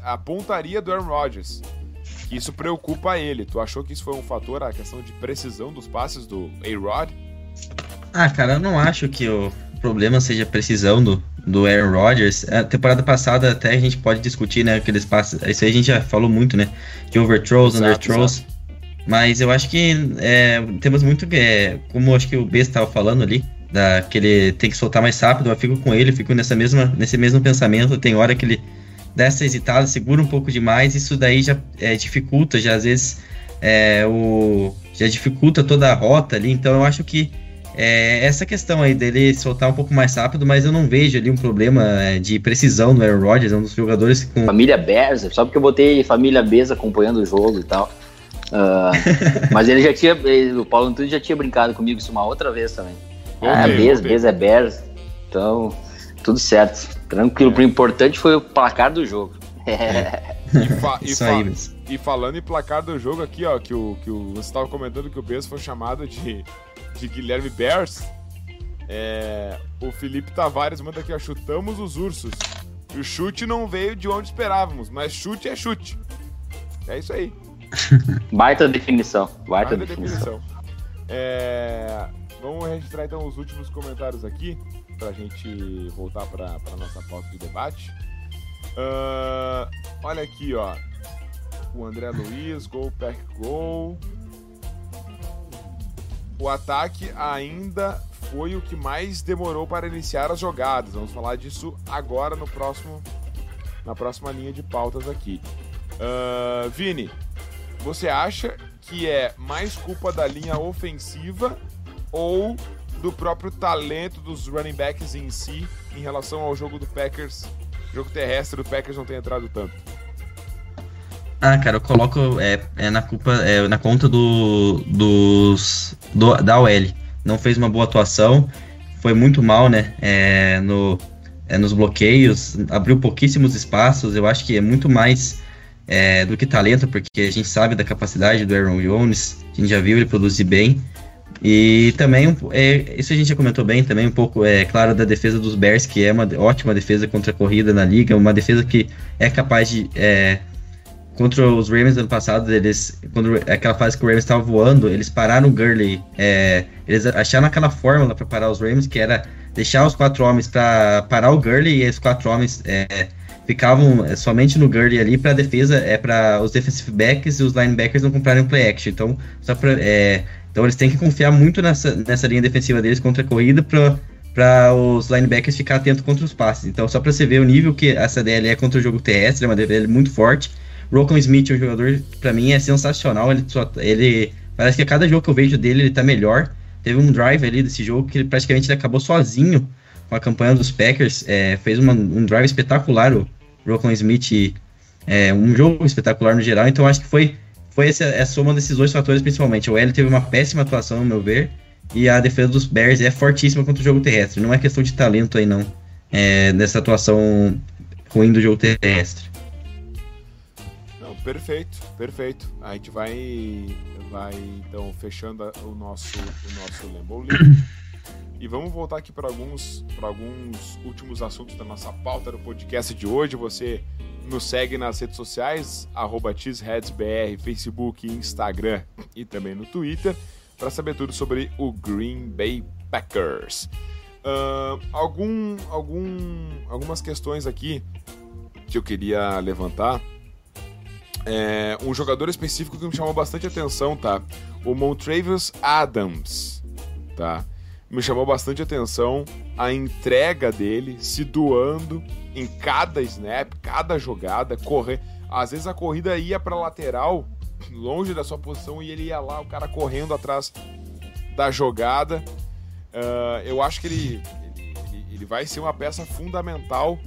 a pontaria do Aaron Rodgers. Que isso preocupa ele. Tu achou que isso foi um fator, a questão de precisão dos passes do A-Rod? Ah, cara, eu não acho que o problema seja a precisão do, do Aaron Rodgers. A temporada passada até a gente pode discutir, né, aqueles passes. Isso aí a gente já falou muito, né? De overthrows, underthrows. Mas eu acho que é, temos muito. É, como acho que o B estava falando ali, da, que ele tem que soltar mais rápido, eu fico com ele, fico nessa mesma, nesse mesmo pensamento. Tem hora que ele dá essa hesitada, segura um pouco demais, isso daí já é, dificulta, já às vezes é, o, já dificulta toda a rota ali. Então eu acho que é, essa questão aí dele soltar um pouco mais rápido, mas eu não vejo ali um problema é, de precisão no Aaron Rodgers, é um dos jogadores com. Família Bears, só porque eu botei família Bears acompanhando o jogo e tal. Uh, mas ele já tinha. O Paulo Antunes já tinha brincado comigo isso uma outra vez também. Ah, Bez, Bez é Bears. Então, tudo certo. Tranquilo. É. O importante foi o placar do jogo. É. E, fa e, fa e, falando em placar do jogo aqui, ó, que, o, que o, você estava comentando que o Bez foi chamado de, de Guilherme Bears. É, o Felipe Tavares manda aqui, ó, chutamos os ursos. O chute não veio de onde esperávamos, mas chute é chute. É isso aí. Baita definição. Baita, Baita definição. definição. É, Vamos registrar então os últimos comentários aqui, para a gente voltar para a nossa pauta de debate. Uh, olha aqui, ó. O André Luiz, gol, pack, gol. O ataque ainda foi o que mais demorou para iniciar as jogadas. Vamos falar disso agora no próximo, na próxima linha de pautas aqui. Uh, Vini, você acha que é mais culpa da linha ofensiva ou do próprio talento dos running backs em si em relação ao jogo do Packers, jogo terrestre do Packers não tem entrado tanto? Ah, cara, eu coloco é, é na culpa, é, na conta do, dos, do, da OL. Não fez uma boa atuação, foi muito mal, né? É, no, é, nos bloqueios, abriu pouquíssimos espaços. Eu acho que é muito mais é, do que talento, porque a gente sabe da capacidade do Aaron Jones, a gente já viu ele produzir bem. E também, é, isso a gente já comentou bem também, um pouco, é claro, da defesa dos Bears, que é uma ótima defesa contra a corrida na liga, uma defesa que é capaz de. É, contra os Ravens ano passado, eles, quando aquela fase que o Ravens estava voando, eles pararam o Gurley, é, eles acharam aquela fórmula para parar os Ravens, que era deixar os quatro homens para parar o Gurley e esses quatro homens é, ficavam é, somente no Gurley ali para defesa, é para os defensive backs e os linebackers não comprarem play action. Então, só para é, então eles têm que confiar muito nessa, nessa linha defensiva deles contra a corrida para os linebackers ficar atentos contra os passes. Então, só para você ver o nível que essa DL é contra o jogo terrestre, é uma DL muito forte. Rocco Smith, é um jogador, para mim, é sensacional. Ele, só, ele parece que a cada jogo que eu vejo dele, ele tá melhor. Teve um drive ali desse jogo que ele praticamente ele acabou sozinho com a campanha dos Packers. É, fez uma, um drive espetacular, o Rocco Smith. É, um jogo espetacular no geral. Então, acho que foi foi essa, essa soma desses dois fatores principalmente. O L teve uma péssima atuação, no meu ver, e a defesa dos Bears é fortíssima contra o jogo terrestre. Não é questão de talento aí, não, é, nessa atuação ruim do jogo terrestre. Perfeito, perfeito. A gente vai, vai então fechando o nosso, o nosso Lembo E vamos voltar aqui para alguns, alguns últimos assuntos da nossa pauta do podcast de hoje. Você nos segue nas redes sociais, arroba Facebook, Instagram e também no Twitter, para saber tudo sobre o Green Bay Packers. Uh, algum, algum, algumas questões aqui que eu queria levantar. É, um jogador específico que me chamou bastante atenção, tá? O Montravius Adams, tá? Me chamou bastante atenção a entrega dele, se doando em cada snap, cada jogada, correr. Às vezes a corrida ia para lateral, longe da sua posição, e ele ia lá, o cara correndo atrás da jogada. Uh, eu acho que ele, ele, ele, vai ser uma peça fundamental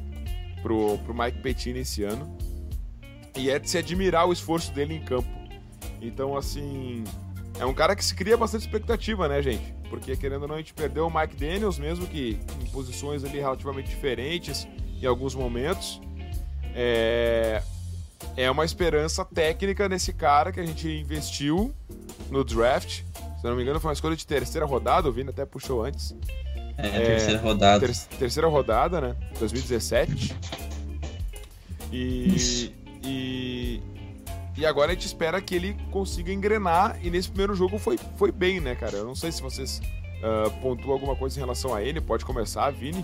pro, pro Mike Pettine esse ano. E é de se admirar o esforço dele em campo. Então, assim, é um cara que se cria bastante expectativa, né, gente? Porque, querendo ou não, a gente perdeu o Mike Daniels, mesmo que em posições ali relativamente diferentes em alguns momentos. É, é uma esperança técnica nesse cara que a gente investiu no draft. Se não me engano, foi uma escolha de terceira rodada, o Vini até puxou antes. É, é terceira rodada. Ter, terceira rodada, né? 2017. E, e, e agora a gente espera que ele consiga engrenar. E nesse primeiro jogo foi, foi bem, né, cara? Eu não sei se vocês uh, pontuam alguma coisa em relação a ele. Pode começar, Vini.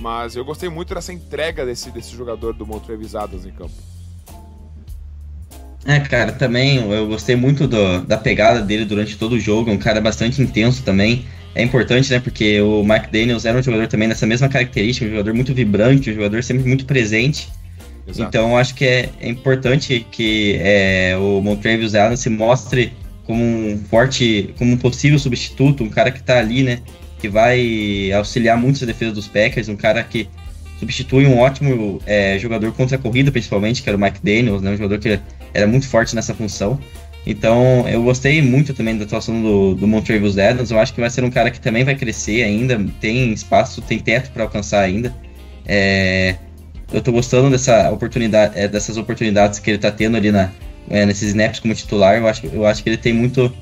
Mas eu gostei muito dessa entrega desse, desse jogador do Montrevis Adams em campo. É, cara, também eu gostei muito do, da pegada dele durante todo o jogo. É um cara bastante intenso também. é importante, né? Porque o Mike Daniels era um jogador também dessa mesma característica, um jogador muito vibrante, um jogador sempre muito presente. Exato. Então acho que é, é importante que é, o Montrevious Adams se mostre como um forte, como um possível substituto, um cara que está ali, né? Que vai auxiliar muito a defesa dos Packers, um cara que substitui um ótimo é, jogador contra a corrida, principalmente, que era o Mike Daniels, né? Um jogador que era muito forte nessa função. Então, eu gostei muito também da atuação do, do Montrevious Adams. Eu acho que vai ser um cara que também vai crescer ainda, tem espaço, tem teto para alcançar ainda. É, eu tô gostando dessa oportunidade, é, dessas oportunidades que ele tá tendo ali na, é, nesses snaps como titular. Eu acho, eu acho que ele tem muito,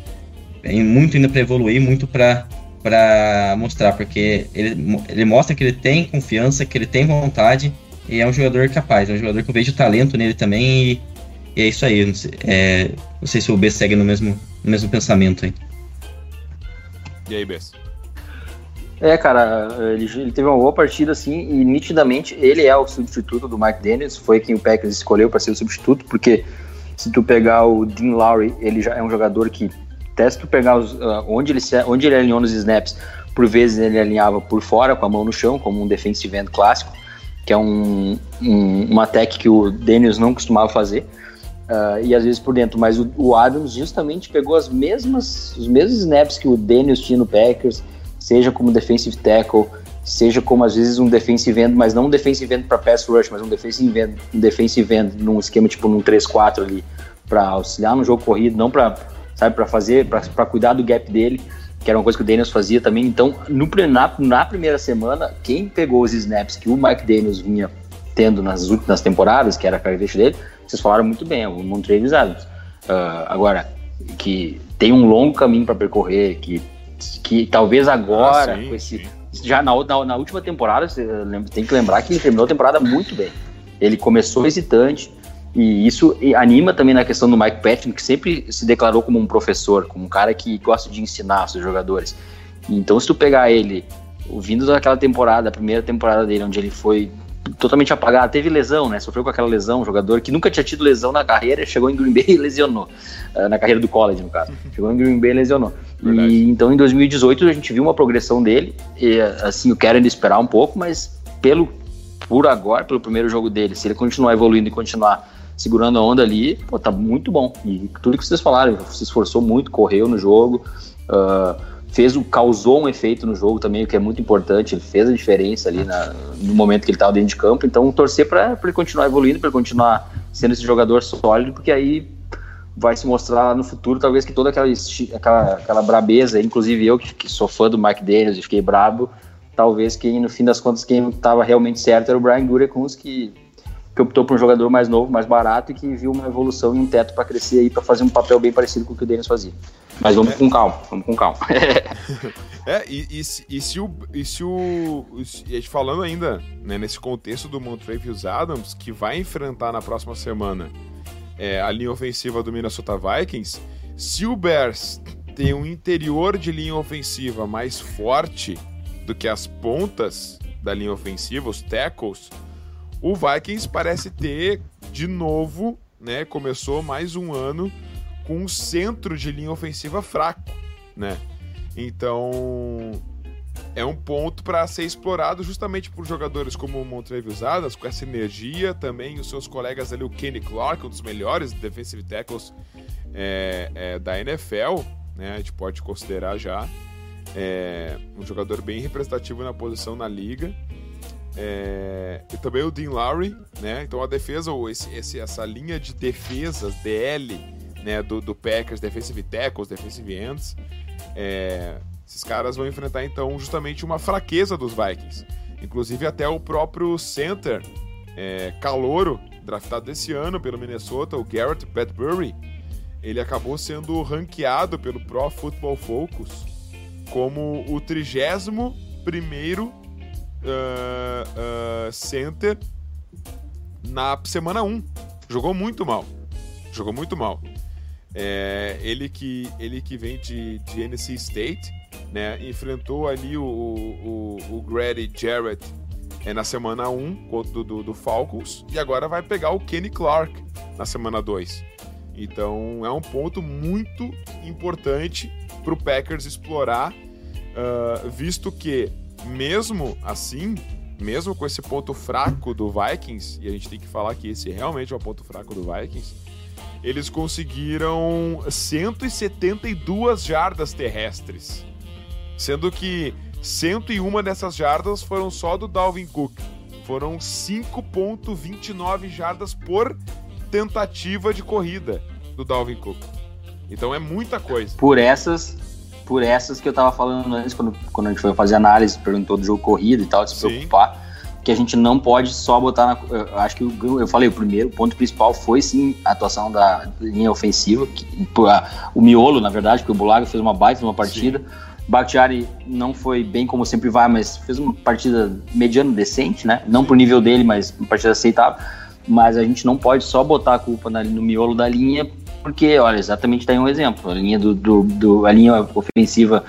muito ainda para evoluir, muito para para mostrar, porque ele, ele mostra que ele tem confiança, que ele tem vontade e é um jogador capaz, é um jogador que eu vejo talento nele também e, e é isso aí. Não sei, é, não sei se o B segue no mesmo, no mesmo pensamento aí. E aí, Bess? É, cara, ele, ele, teve uma boa partida, assim, e nitidamente ele é o substituto do Mike Daniels, foi quem o Packers escolheu para ser o substituto, porque se tu pegar o Dean Lowry, ele já é um jogador que, até se tu pegar os, uh, onde, ele, onde ele alinhou nos snaps, por vezes ele alinhava por fora, com a mão no chão, como um defensive end clássico, que é um, um, uma tech que o Daniels não costumava fazer, uh, e às vezes por dentro, mas o, o Adams justamente pegou as mesmas, os mesmos snaps que o Daniels tinha no Packers, seja como defensive tackle, seja como às vezes um defensive end, mas não um defensive end para pass rush, mas um defensive end, um defensive end num esquema tipo num 3-4 ali, para auxiliar no jogo corrido, não para sabe para fazer, para cuidar do gap dele, que era uma coisa que o Daniels fazia também. Então, no, na, na primeira semana, quem pegou os snaps que o Mike Daniels vinha tendo nas últimas temporadas, que era a característica dele, vocês falaram muito bem, é o Montreal Adams. Uh, agora, que tem um longo caminho para percorrer, que que talvez agora, ah, sim, com esse, já na, na, na, última temporada, você tem que lembrar que ele terminou a temporada muito bem. Ele começou hesitante, e isso anima também na questão do Mike Patton, que sempre se declarou como um professor, como um cara que gosta de ensinar seus jogadores. Então, se tu pegar ele, vindo daquela temporada, a primeira temporada dele, onde ele foi totalmente apagado, teve lesão, né? Sofreu com aquela lesão, um jogador que nunca tinha tido lesão na carreira, chegou em Green Bay e lesionou. Uh, na carreira do college, no caso. Chegou em Green Bay e lesionou. Verdade. E então em 2018 a gente viu uma progressão dele. E assim, eu quero ainda esperar um pouco, mas pelo por agora, pelo primeiro jogo dele, se ele continuar evoluindo e continuar segurando a onda ali, pô, tá muito bom. E tudo que vocês falaram, se esforçou muito, correu no jogo. Uh, fez causou um efeito no jogo também, o que é muito importante. Ele fez a diferença ali na, no momento que ele estava dentro de campo. Então, torcer para ele continuar evoluindo, para ele continuar sendo esse jogador sólido, porque aí vai se mostrar no futuro, talvez que toda aquela, aquela, aquela brabeza, inclusive eu que, que sou fã do Mike Daniels e fiquei brabo, talvez quem no fim das contas quem estava realmente certo era o Brian Gutekunst que que optou por um jogador mais novo, mais barato e que viu uma evolução e um teto para crescer aí para fazer um papel bem parecido com o que o Dennis fazia. Mas vamos é. com calma, vamos com calma. é, e, e, e, se o. E se o. E a gente falando ainda, né, nesse contexto do Montrevious Adams, que vai enfrentar na próxima semana é, a linha ofensiva do Minnesota Vikings, se o Bears tem um interior de linha ofensiva mais forte do que as pontas da linha ofensiva, os tackles, o Vikings parece ter de novo, né? Começou mais um ano com um centro de linha ofensiva fraco, né? Então é um ponto para ser explorado justamente por jogadores como o Montrevious Adams, com essa energia, também os seus colegas ali, o Kenny Clark, um dos melhores defensive tackles é, é, da NFL, né? A gente pode considerar já é, um jogador bem representativo na posição na liga. É, e também o Dean Lowry, né? Então a defesa, ou esse, esse, essa linha de defesas, DL, né, do, do Packers, defensive tackles, defensive ends, é, esses caras vão enfrentar então justamente uma fraqueza dos Vikings. Inclusive até o próprio center, é, calouro, draftado esse ano pelo Minnesota, o Garrett Bradbury, ele acabou sendo ranqueado pelo Pro Football Focus como o 31 primeiro uh, center na semana 1. Jogou muito mal. Jogou muito mal. É, ele, que, ele que vem de, de NC State, né, enfrentou ali o, o, o Grady Jarrett é, na semana 1 do, do, do, Falcons e agora vai pegar o Kenny Clark na semana 2. Então é um ponto muito importante para o Packers explorar uh, visto que, mesmo assim, mesmo com esse ponto fraco do Vikings, e a gente tem que falar que esse realmente é o ponto fraco do Vikings, eles conseguiram 172 jardas terrestres, sendo que 101 dessas jardas foram só do Dalvin Cook. Foram 5.29 jardas por tentativa de corrida do Dalvin Cook. Então é muita coisa. Por essas, por essas que eu tava falando antes, quando, quando a gente foi fazer análise, perguntou do jogo corrido e tal, de se Sim. preocupar, que a gente não pode só botar na. Eu acho que eu, eu falei, o primeiro ponto principal foi sim a atuação da linha ofensiva, que, a, o miolo, na verdade, porque o Bulaga fez uma baita uma partida. Sim. Bakhtiari não foi bem como sempre vai, mas fez uma partida mediana decente, né? Não pro nível dele, mas uma partida aceitável. Mas a gente não pode só botar a culpa na, no miolo da linha porque, olha, exatamente está aí um exemplo. A linha, do, do, do a linha ofensiva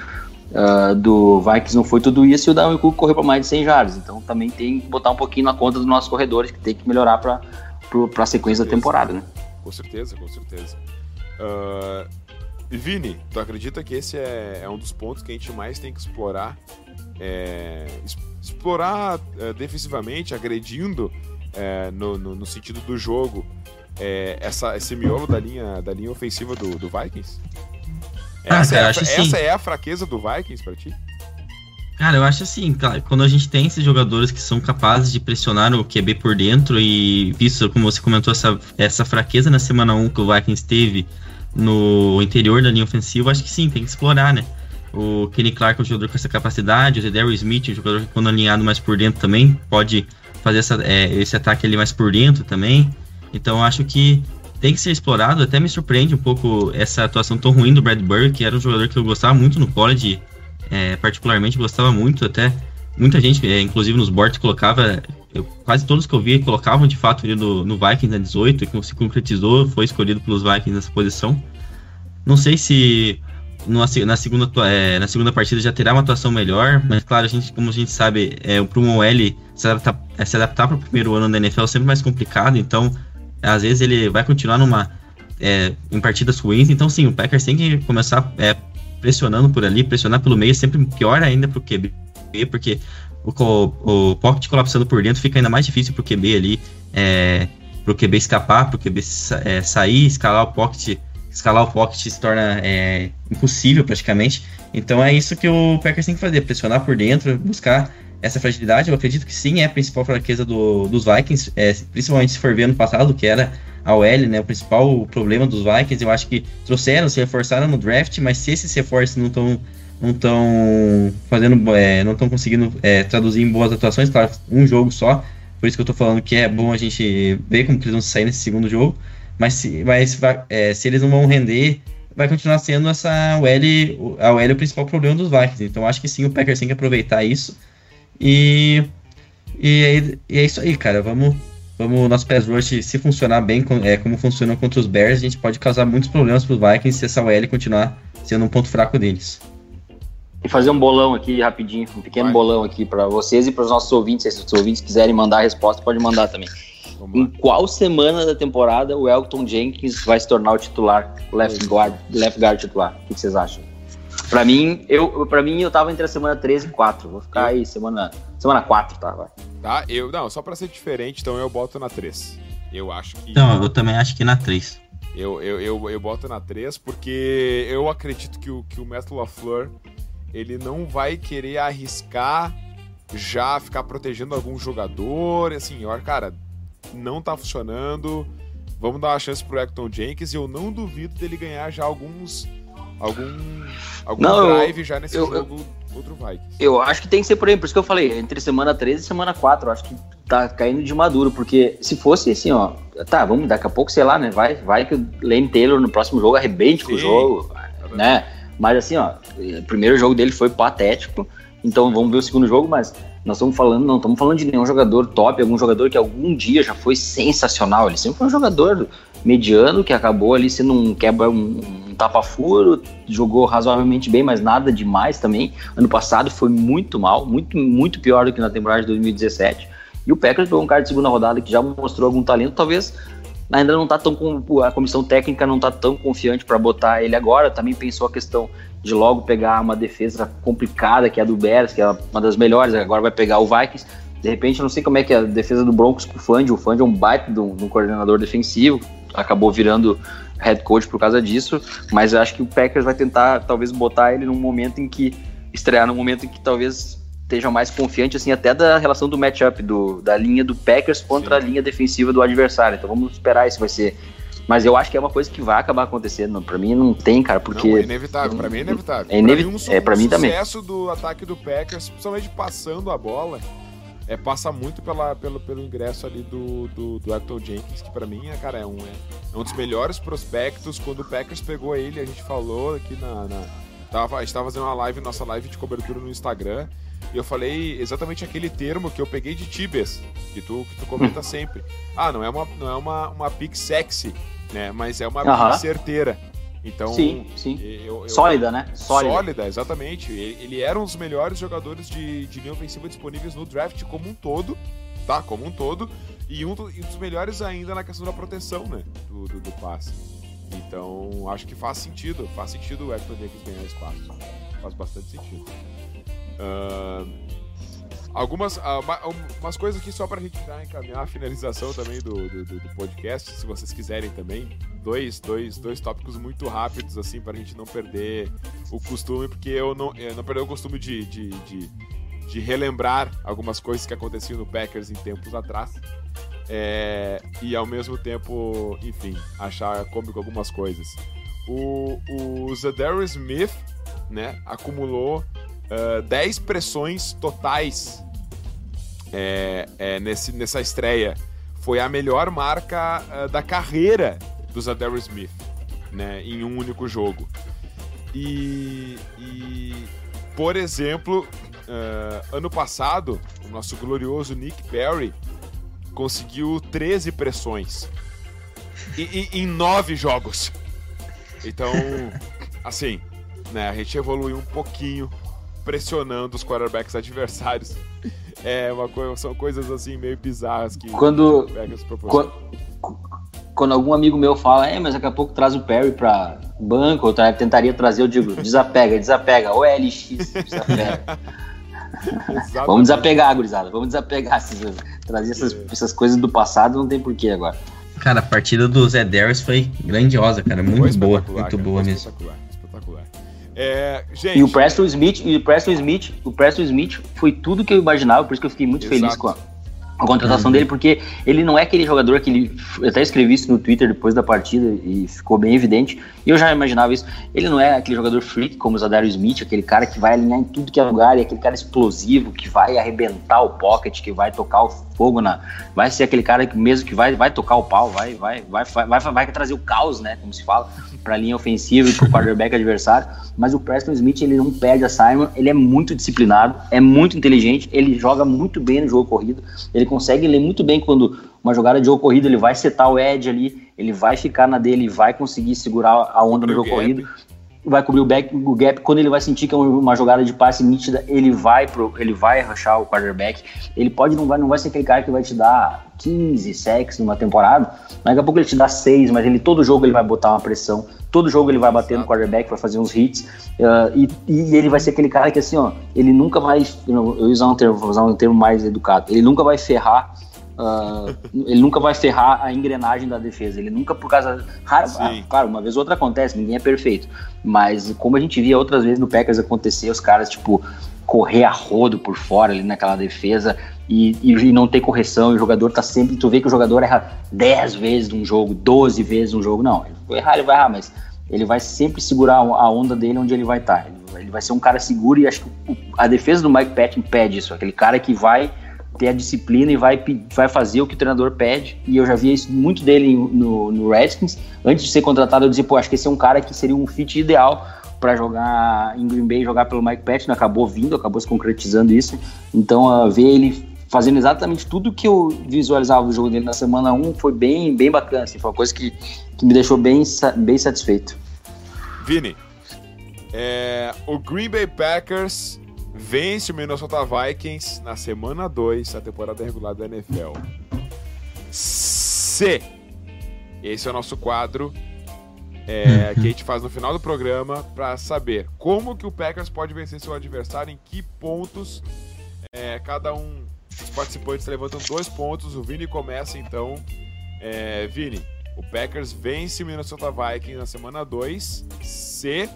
uh, do Vikings não foi tudo isso e o Dalvin Cook correu para mais de 100 jardas. Então também tem que botar um pouquinho na conta dos nossos corredores, que tem que melhorar para a sequência da temporada, né? Com certeza, com certeza. Uh, Vini, tu acredita que esse é, é, um dos pontos que a gente mais tem que explorar? É, explorar uh, defensivamente, agredindo é, no, no, no, sentido do jogo, é, essa, esse miolo da linha, da linha ofensiva do, do Vikings? Ah, essa, cara, é, a, essa é a fraqueza do Vikings para ti? Cara, eu acho assim, quando a gente tem esses jogadores que são capazes de pressionar o QB por dentro e visto, como você comentou, essa, essa fraqueza na semana 1 que o Vikings teve no interior da linha ofensiva, acho que sim, tem que explorar, né? O Kenny Clark é um jogador com essa capacidade, o Zedary Smith, um jogador que quando alinhado mais por dentro também, pode fazer essa, é, esse ataque ali mais por dentro também. Então acho que tem que ser explorado. Até me surpreende um pouco essa atuação tão ruim do Bradbury, que era um jogador que eu gostava muito no college, é, particularmente gostava muito. Até muita gente, é, inclusive nos boards, colocava. Eu, quase todos que eu vi colocavam de fato ele no, no Vikings na 18, que se concretizou, foi escolhido pelos Vikings nessa posição. Não sei se no, na, segunda, é, na segunda partida já terá uma atuação melhor, mas claro, a gente, como a gente sabe, é, para um OL se adaptar, é, se adaptar para o primeiro ano da NFL é sempre mais complicado, então às vezes ele vai continuar numa é, em partidas ruins. Então, sim, o Packers tem que começar é, pressionando por ali, pressionar pelo meio, sempre pior ainda pro QB, porque o, o, o pocket colapsando por dentro fica ainda mais difícil pro QB ali, é, pro QB escapar, pro QB é, sair, escalar o pocket, escalar o pocket se torna é, impossível praticamente. Então é isso que o Packers tem que fazer, pressionar por dentro, buscar essa fragilidade, eu acredito que sim é a principal fraqueza do, dos Vikings, é, principalmente se for ver ano passado, que era a OL, né, o principal problema dos Vikings, eu acho que trouxeram, se reforçaram no draft, mas se esses reforços não estão não estão fazendo, é, não estão conseguindo é, traduzir em boas atuações, claro, um jogo só, por isso que eu estou falando que é bom a gente ver como eles vão sair nesse segundo jogo, mas se, mas, é, se eles não vão render, vai continuar sendo essa OL, a OL é o principal problema dos Vikings, então acho que sim, o Packers tem que aproveitar isso, e, e, é, e é isso aí, cara. Vamos, vamos nosso pass rush, se funcionar bem, é, como funciona contra os Bears, a gente pode causar muitos problemas para os Vikings se essa OL continuar sendo um ponto fraco deles. E fazer um bolão aqui rapidinho, um pequeno Vai. bolão aqui para vocês e para os nossos ouvintes. Se os ouvintes quiserem mandar a resposta, pode mandar também. Em qual semana da temporada o Elton Jenkins vai se tornar o titular, left guard, left guard titular? O que vocês acham? Pra mim, eu, pra mim, eu tava entre a semana 13 e 4. Vou ficar aí semana, semana 4, tá? Vai. Tá, eu. Não, só pra ser diferente, então eu boto na 3. Eu acho que. Não, eu também acho que na 3. Eu, eu, eu, eu boto na 3 porque eu acredito que o, que o Matt LaFleur ele não vai querer arriscar já ficar protegendo algum jogador. Assim, olha, cara, não tá funcionando. Vamos dar uma chance pro Hector Jenkins e eu não duvido dele ganhar já alguns algum, algum não, drive eu, já nesse eu, jogo outro Vikings. Eu acho que tem que ser por aí, por isso que eu falei, entre semana 13 e semana 4, eu acho que tá caindo de maduro, porque se fosse assim, ó, tá, vamos, daqui a pouco, sei lá, né, vai, vai que o Lane Taylor no próximo jogo arrebente Sim, com o jogo, né, mas assim, ó, o primeiro jogo dele foi patético, então vamos ver o segundo jogo, mas nós estamos falando, não estamos falando de nenhum jogador top, algum jogador que algum dia já foi sensacional, ele sempre foi um jogador mediano que acabou ali sendo um quebra, um, tapa-furo, jogou razoavelmente bem, mas nada demais também. Ano passado foi muito mal, muito, muito pior do que na temporada de 2017. E o Packers pegou um cara de segunda rodada que já mostrou algum talento, talvez ainda não tá tão com a comissão técnica não tá tão confiante para botar ele agora. Também pensou a questão de logo pegar uma defesa complicada, que é a do Bears, que é uma das melhores, agora vai pegar o Vikings. De repente, eu não sei como é que é a defesa do Broncos com o Fund. O Fund é um baita um, de um coordenador defensivo, acabou virando head coach por causa disso, mas eu acho que o Packers vai tentar talvez botar ele num momento em que estrear num momento em que talvez estejam mais confiante assim até da relação do matchup do da linha do Packers contra Sim. a linha defensiva do adversário. Então vamos esperar se vai ser mas eu acho que é uma coisa que vai acabar acontecendo. Para mim não tem, cara, porque não, é inevitável, para mim é inevitável. É inevitável. Pra mim, um, é para mim também. O sucesso do ataque do Packers, principalmente passando a bola, é, passa muito pela, pelo, pelo ingresso ali do, do, do Acton Jenkins, que para mim, é, cara, é um, é, é, um dos melhores prospectos. Quando o Packers pegou ele, a gente falou aqui na. na tava, a gente tava fazendo uma live, nossa live de cobertura no Instagram. E eu falei exatamente aquele termo que eu peguei de Tibes, que tu, que tu comenta sempre. Ah, não é uma, não é uma, uma pick sexy, né? Mas é uma uh -huh. certeira. Então, sim, sim. Eu, eu, sólida, né? Sólida. sólida, exatamente. Ele, era um dos melhores jogadores de, de linha ofensiva disponíveis no draft como um todo, tá? Como um todo. E um, do, um dos melhores ainda na questão da proteção, né? Do, do, do, passe. Então, acho que faz sentido. Faz sentido o Hector Jenkins ganhar espaço. Faz bastante sentido. Uh, Algumas uh, umas coisas aqui só para a gente já encaminhar a finalização também do, do, do, podcast, se vocês quiserem também. Dois, dois, dois tópicos muito rápidos, assim, para a gente não perder o costume, porque eu não, eu não perder o costume de, de, de, de, relembrar algumas coisas que aconteciam no Packers em tempos atrás. É, e ao mesmo tempo, enfim, achar cômico algumas coisas. O, o Zadarius Smith né, acumulou uh, 10 pressões totais é, é, nesse, nessa estreia. Foi a melhor marca uh, da carreira do Zadarius Smith, né, em um único jogo. E, e por exemplo, uh, ano passado, o nosso glorioso Nick Perry conseguiu 13 pressões e, e, em 9 jogos. Então, assim, né, a gente evoluiu um pouquinho pressionando os quarterbacks adversários. É uma coisa, são coisas assim meio bizarras que quando quando, quando algum amigo meu fala, é, mas daqui a pouco traz o Perry para banco, eu tentaria trazer, eu digo, desapega, desapega, OLX, desapega. vamos desapegar, gurizada, vamos desapegar. Trazer essas, é. essas coisas do passado não tem porquê agora. Cara, a partida do Zé Darius foi grandiosa, cara, muito boa, muito cara, boa mesmo. Espetacular. É, gente... E o Preston Smith, e o Preston Smith, o Preston Smith foi tudo que eu imaginava, por isso que eu fiquei muito Exato. feliz com a, a contratação uhum. dele, porque ele não é aquele jogador que ele. Eu até escrevi isso no Twitter depois da partida e ficou bem evidente. E eu já imaginava isso. Ele não é aquele jogador freak como o Zadario Smith, aquele cara que vai alinhar em tudo que é lugar, e aquele cara explosivo que vai arrebentar o pocket, que vai tocar o fogo na. Vai ser aquele cara que mesmo que vai, vai tocar o pau, vai, vai, vai, vai, vai, vai trazer o caos, né? Como se fala para a linha ofensiva e para o quarterback adversário, mas o Preston Smith ele não perde a Simon, ele é muito disciplinado, é muito inteligente, ele joga muito bem no jogo corrido, ele consegue ler muito bem quando uma jogada de jogo corrido, ele vai setar o edge ali, ele vai ficar na dele, vai conseguir segurar a onda no jogo corrido vai cobrir o, back, o gap. Quando ele vai sentir que é uma jogada de passe nítida, ele vai pro, ele vai rushar o quarterback. Ele pode não vai não vai ser aquele cara que vai te dar 15 sacks numa temporada, daqui a pouco ele te dá 6, mas ele todo jogo ele vai botar uma pressão, todo jogo ele vai bater no quarterback, vai fazer uns hits, uh, e, e, ele vai ser aquele cara que assim, ó, ele nunca vai, eu vou usar um termo, usar um termo mais educado, ele nunca vai ferrar Uh, ele nunca vai ferrar a engrenagem da defesa. Ele nunca, por causa. Raro, ah, claro, uma vez ou outra acontece, ninguém é perfeito. Mas como a gente via outras vezes no Packers acontecer, os caras, tipo, correr a rodo por fora ali naquela defesa e, e, e, não ter correção, e o jogador tá sempre. Tu vê que o jogador erra 10 vezes num jogo, 12 vezes num jogo. Não, ele vai errar, ele vai errar, mas ele vai sempre segurar a onda dele onde ele vai estar. Tá. Ele, ele, vai ser um cara seguro e acho que a defesa do Mike Patton pede isso, aquele cara que vai ter a disciplina e vai, vai fazer o que o treinador pede. E eu já vi isso muito dele no, no Redskins. Antes de ser contratado, eu dizia, pô, acho que esse é um cara que seria um fit ideal para jogar em Green Bay, jogar pelo Mike Patton. Acabou vindo, acabou se concretizando isso. Então, uh, ver ele fazendo exatamente tudo que eu visualizava do jogo dele na semana 1 foi bem, bem bacana. Assim, foi uma coisa que, que me deixou bem, bem satisfeito. Vini, é, o Green Bay Packers vence o Minnesota Vikings na semana 2 da temporada regular da NFL. C. Esse é o nosso quadro é, que a gente faz no final do programa para saber como que o Packers pode vencer seu adversário, em que pontos é, cada um dos participantes levantam dois pontos. O Vini começa então. É, Vini, o Packers vence o Minnesota Vikings na semana 2. C.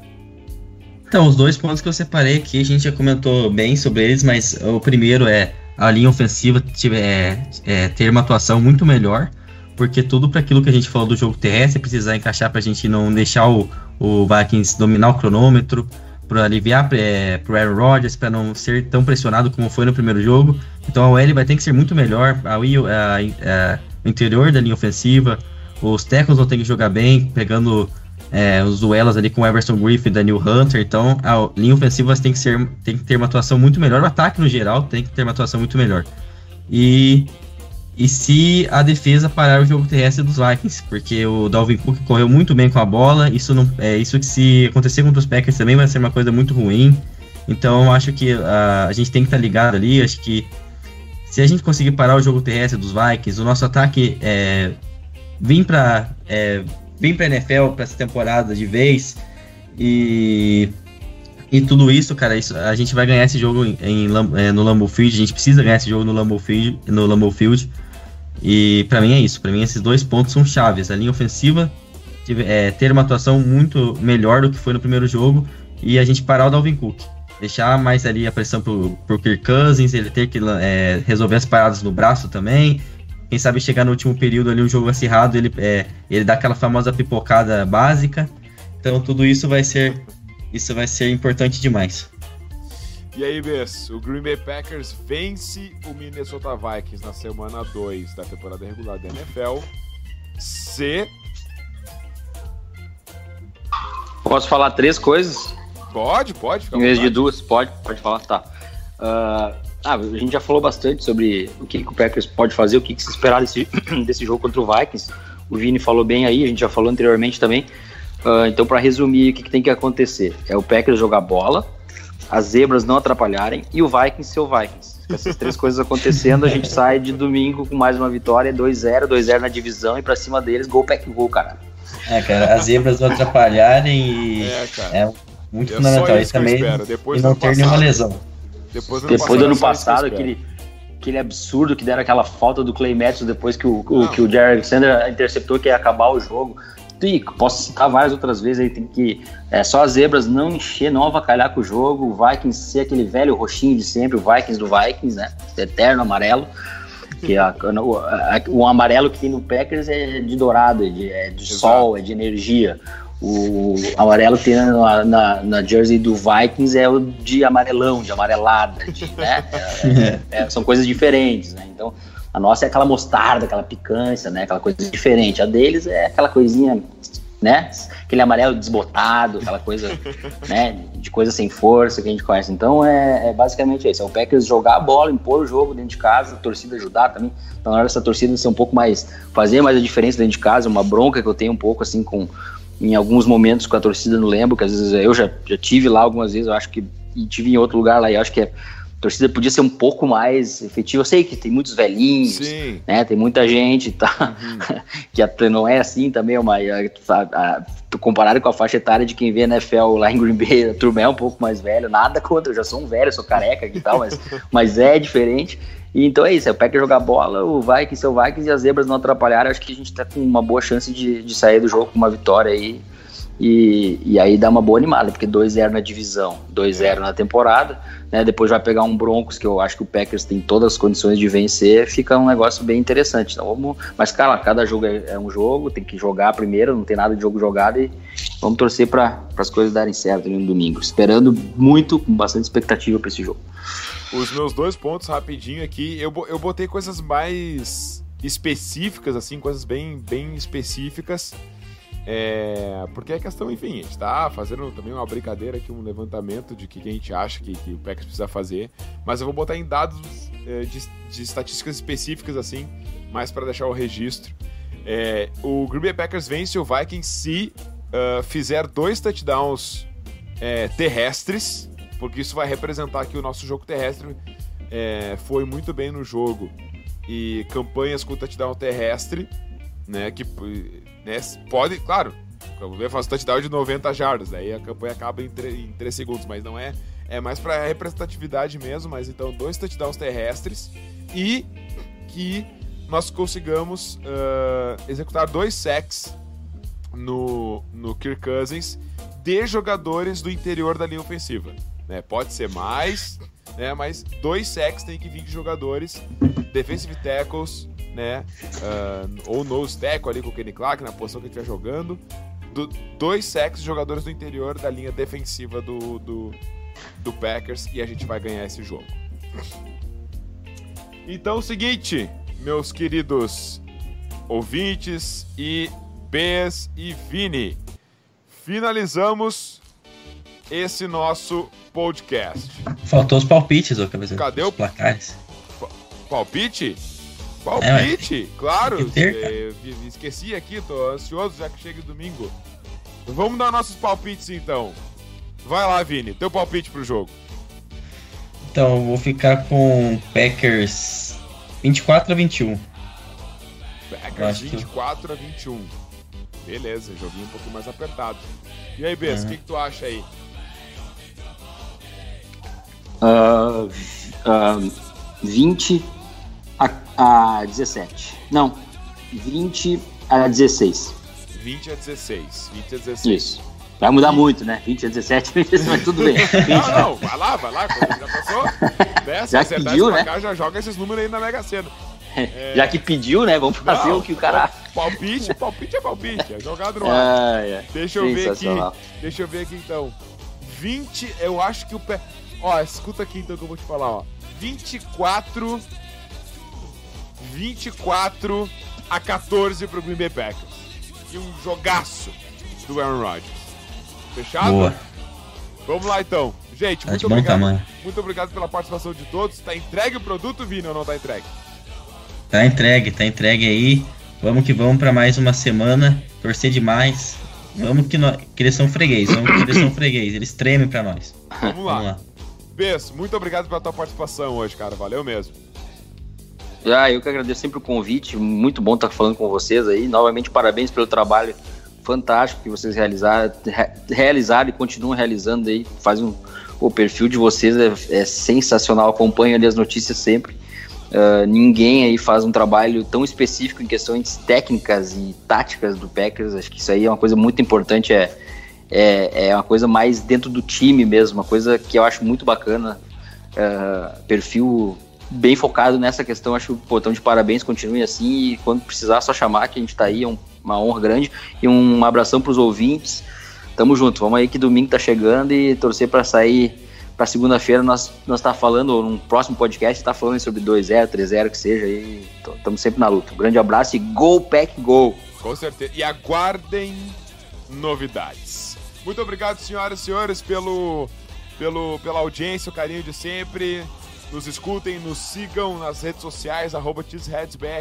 Então, os dois pontos que eu separei aqui, a gente já comentou bem sobre eles, mas o primeiro é a linha ofensiva tiver, é, ter uma atuação muito melhor porque tudo para aquilo que a gente falou do jogo terrestre precisar encaixar para a gente não deixar o, o Vikings dominar o cronômetro, para aliviar é, para Aaron Rodgers, para não ser tão pressionado como foi no primeiro jogo. Então a OL vai ter que ser muito melhor, a, a, a, o interior da linha ofensiva, os tackles vão ter que jogar bem, pegando é, os duelos ali com o Everson Griffin e Daniel Hunter. Então a linha ofensiva tem que, ser, tem que ter uma atuação muito melhor, o ataque no geral tem que ter uma atuação muito melhor. E e se a defesa parar o jogo terrestre dos Vikings, porque o Dalvin Cook correu muito bem com a bola, isso não é isso que se acontecer contra os Packers também vai ser uma coisa muito ruim. Então acho que a, a gente tem que estar tá ligado ali, acho que se a gente conseguir parar o jogo terrestre dos Vikings, o nosso ataque é, vir para é, vir para NFL para essa temporada de vez e e tudo isso, cara, isso, a gente vai ganhar esse jogo em, em é, no Lambeau Field. A gente precisa ganhar esse jogo no Lambeau Field. No Lambeau Field. E para mim é isso. Para mim esses dois pontos são chaves. A linha ofensiva é, ter uma atuação muito melhor do que foi no primeiro jogo e a gente parar o Dalvin Cook. Deixar mais ali a pressão pro, pro Kirk Cousins, ele ter que é, resolver as paradas no braço também. Quem sabe chegar no último período ali, um jogo acirrado, ele, é, ele dá aquela famosa pipocada básica. Então tudo isso vai ser isso vai ser importante demais. E aí, Bess, o Green Bay Packers vence o Minnesota Vikings na semana 2 da temporada regular da NFL. C. Posso falar três coisas? Pode, pode. Em vez de duas, pode, pode falar, tá. Uh, ah, a gente já falou bastante sobre o que, que o Packers pode fazer, o que, que se esperar desse, desse jogo contra o Vikings. O Vini falou bem aí, a gente já falou anteriormente também. Uh, então, para resumir, o que, que, tem que acontecer? É o Packers jogar bola, as zebras não atrapalharem e o Vikings ser o Vikings. Com essas três coisas acontecendo, a gente sai de domingo com mais uma vitória, 2-0, 2-0 na divisão e para cima deles, gol, pack, gol, cara. É, cara, as zebras não atrapalharem e é, cara. é muito é fundamental. Isso também e não ter nenhuma lesão. Depois do, depois do ano passado, aquele, aquele absurdo que deram aquela falta do Clay Matthews depois que o, o que o Jerry Alexander interceptou que ia acabar o jogo e posso citar várias outras vezes aí, tem que. É, só as zebras não encher, não avacalhar com o jogo, o Vikings ser aquele velho roxinho de sempre, o Vikings do Vikings, né? Eterno amarelo. Que a, o, a, o, amarelo que tem no Packers é de dourado, é de, é de sol, é de energia. O amarelo que tem na, na, na, jersey do Vikings é o de amarelão, de amarelada, de, né? É, é, são coisas diferentes, né? Então, a nossa é aquela mostarda, aquela picância, né? Aquela coisa diferente. A deles é aquela coisinha, né? Aquele amarelo desbotado, aquela coisa, né? De coisa sem força que a gente conhece. Então é, é basicamente isso. É o Packers jogar a bola, impor o jogo dentro de casa, a torcida ajudar também. Então na hora dessa torcida ser um pouco mais, fazer mais a diferença dentro de casa, uma bronca que eu tenho um pouco assim com em alguns momentos com a torcida no Lembo, que às vezes eu já, já tive lá algumas vezes, eu acho que e tive em outro lugar lá, e eu acho que é torcida podia ser um pouco mais efetiva. Eu sei que tem muitos velhinhos, Sim. né? Tem muita gente tá, uhum. que até não é assim também, uma, a, a, comparado com a faixa etária de quem vê NFL lá em Green Bay, a turma é um pouco mais velho, nada contra, eu já sou um velho, sou careca e tal, mas, mas é diferente. E então é isso, é o Packers jogar bola, o Vikings ser o Vikings e as zebras não atrapalharem, acho que a gente tá com uma boa chance de, de sair do jogo com uma vitória aí. E, e aí dá uma boa animada, porque 2-0 na divisão, 2-0 na temporada né? Depois vai pegar um Broncos, que eu acho que o Packers tem todas as condições de vencer, fica um negócio bem interessante. Então vamos, mas, cara, cada jogo é, é um jogo, tem que jogar primeiro, não tem nada de jogo jogado e vamos torcer para as coisas darem certo no domingo. Esperando muito, com bastante expectativa para esse jogo. Os meus dois pontos rapidinho aqui, eu, eu botei coisas mais específicas, assim, coisas bem, bem específicas. É, porque é questão, enfim, a gente tá fazendo também uma brincadeira aqui, um levantamento de que, que a gente acha que, que o Packers precisa fazer, mas eu vou botar em dados é, de, de, estatísticas específicas, assim, mais para deixar o registro. É, o Green Bay Packers vence o Vikings se uh, fizer dois touchdowns é, terrestres, porque isso vai representar que o nosso jogo terrestre é, foi muito bem no jogo e campanhas com touchdown terrestre, né, que né? Pode, claro, O Cleo faz touchdown de 90 jardas, aí a campanha acaba em 3, em 3 segundos, mas não é. É mais para representatividade mesmo, mas então dois touchdowns terrestres e que nós consigamos uh, executar dois sacks no, no Kirk Cousins de jogadores do interior da linha ofensiva. Né? Pode ser mais, né? mas dois sacks tem que vir de jogadores, defensive tackles, né? Uh, ou nose tackle ali com o Kenny Clark na posição que ele estiver jogando. Do, dois sacks de jogadores do interior da linha defensiva do, do, do Packers e a gente vai ganhar esse jogo. Então, o seguinte, meus queridos ouvintes e Bs e Vini, finalizamos esse nosso podcast. Faltou os palpites, ô cabeça. Cadê os o placares? Palpite? Palpite? É, claro, ter, esqueci aqui, tô ansioso já que chega domingo. Vamos dar nossos palpites então. Vai lá, Vini, teu palpite pro jogo. Então, eu vou ficar com Packers 24 a 21. Packers 24 que... a 21. Beleza, joguinho um pouco mais apertado. E aí, Bess, o uhum. que, que, tu acha aí? Uh, uh, 20 a, a 17. Não, 20 a 16. 20 a 16. 20 a 16. Isso. Vai mudar muito, né? 20 a 17, mas tudo bem. 20, não, não, vai lá, vai lá. Já passou? Dessa, já pediu, né? Cá, já joga esses números aí na Mega Sena. É... Já que pediu, né? Vamos fazer não, o que o cara. Palpite, palpite é palpite. É jogado no ar. Ah, é. Deixa eu ver aqui. Deixa eu ver aqui então. 20, eu acho que o pé. Ó, escuta aqui então que eu vou te falar, ó. 24. 24 a 14 pro Green Bay Packers. E um jogaço do Aaron Rodgers. Fechado? Boa. Vamos lá então. Gente, tá muito obrigado. Tamanho. Muito obrigado pela participação de todos. Tá entregue o produto, Vini, ou não tá entregue? Tá entregue, tá entregue aí. Vamos que vamos para mais uma semana. Torcer demais. Vamos que, nós, que eles são freguês, vamos que eles são freguês. Eles tremem para nós. Vamos lá. Vamos lá. Bess, muito obrigado pela tua participação hoje, cara. Valeu mesmo. Ah, eu que agradeço sempre o convite. Muito bom estar falando com vocês aí. Novamente, parabéns pelo trabalho fantástico que vocês realizaram, realizaram e continuam realizando aí. Faz um, o perfil de vocês é, é sensacional. Acompanho ali as notícias sempre. Uh, ninguém aí faz um trabalho tão específico em questões técnicas e táticas do Packers. Acho que isso aí é uma coisa muito importante. É, é, é uma coisa mais dentro do time mesmo, uma coisa que eu acho muito bacana. Uh, perfil bem focado nessa questão. Acho que o botão de parabéns continue assim e quando precisar, só chamar que a gente está aí. É um, uma honra grande. E um abração para os ouvintes. Tamo junto. Vamos aí que domingo tá chegando e torcer para sair para segunda-feira nós nós tá falando num próximo podcast tá falando sobre 2-0, 3-0 que seja e estamos sempre na luta. Grande abraço e go pack go. Com certeza. E aguardem novidades. Muito obrigado, senhoras e senhores, pelo pelo pela audiência, o carinho de sempre. Nos escutem, nos sigam nas redes sociais, arroba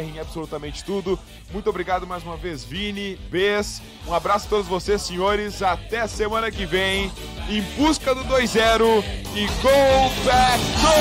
em absolutamente tudo. Muito obrigado mais uma vez, Vini, Bess. Um abraço a todos vocês, senhores. Até semana que vem, em busca do 2-0 e Go Back Go!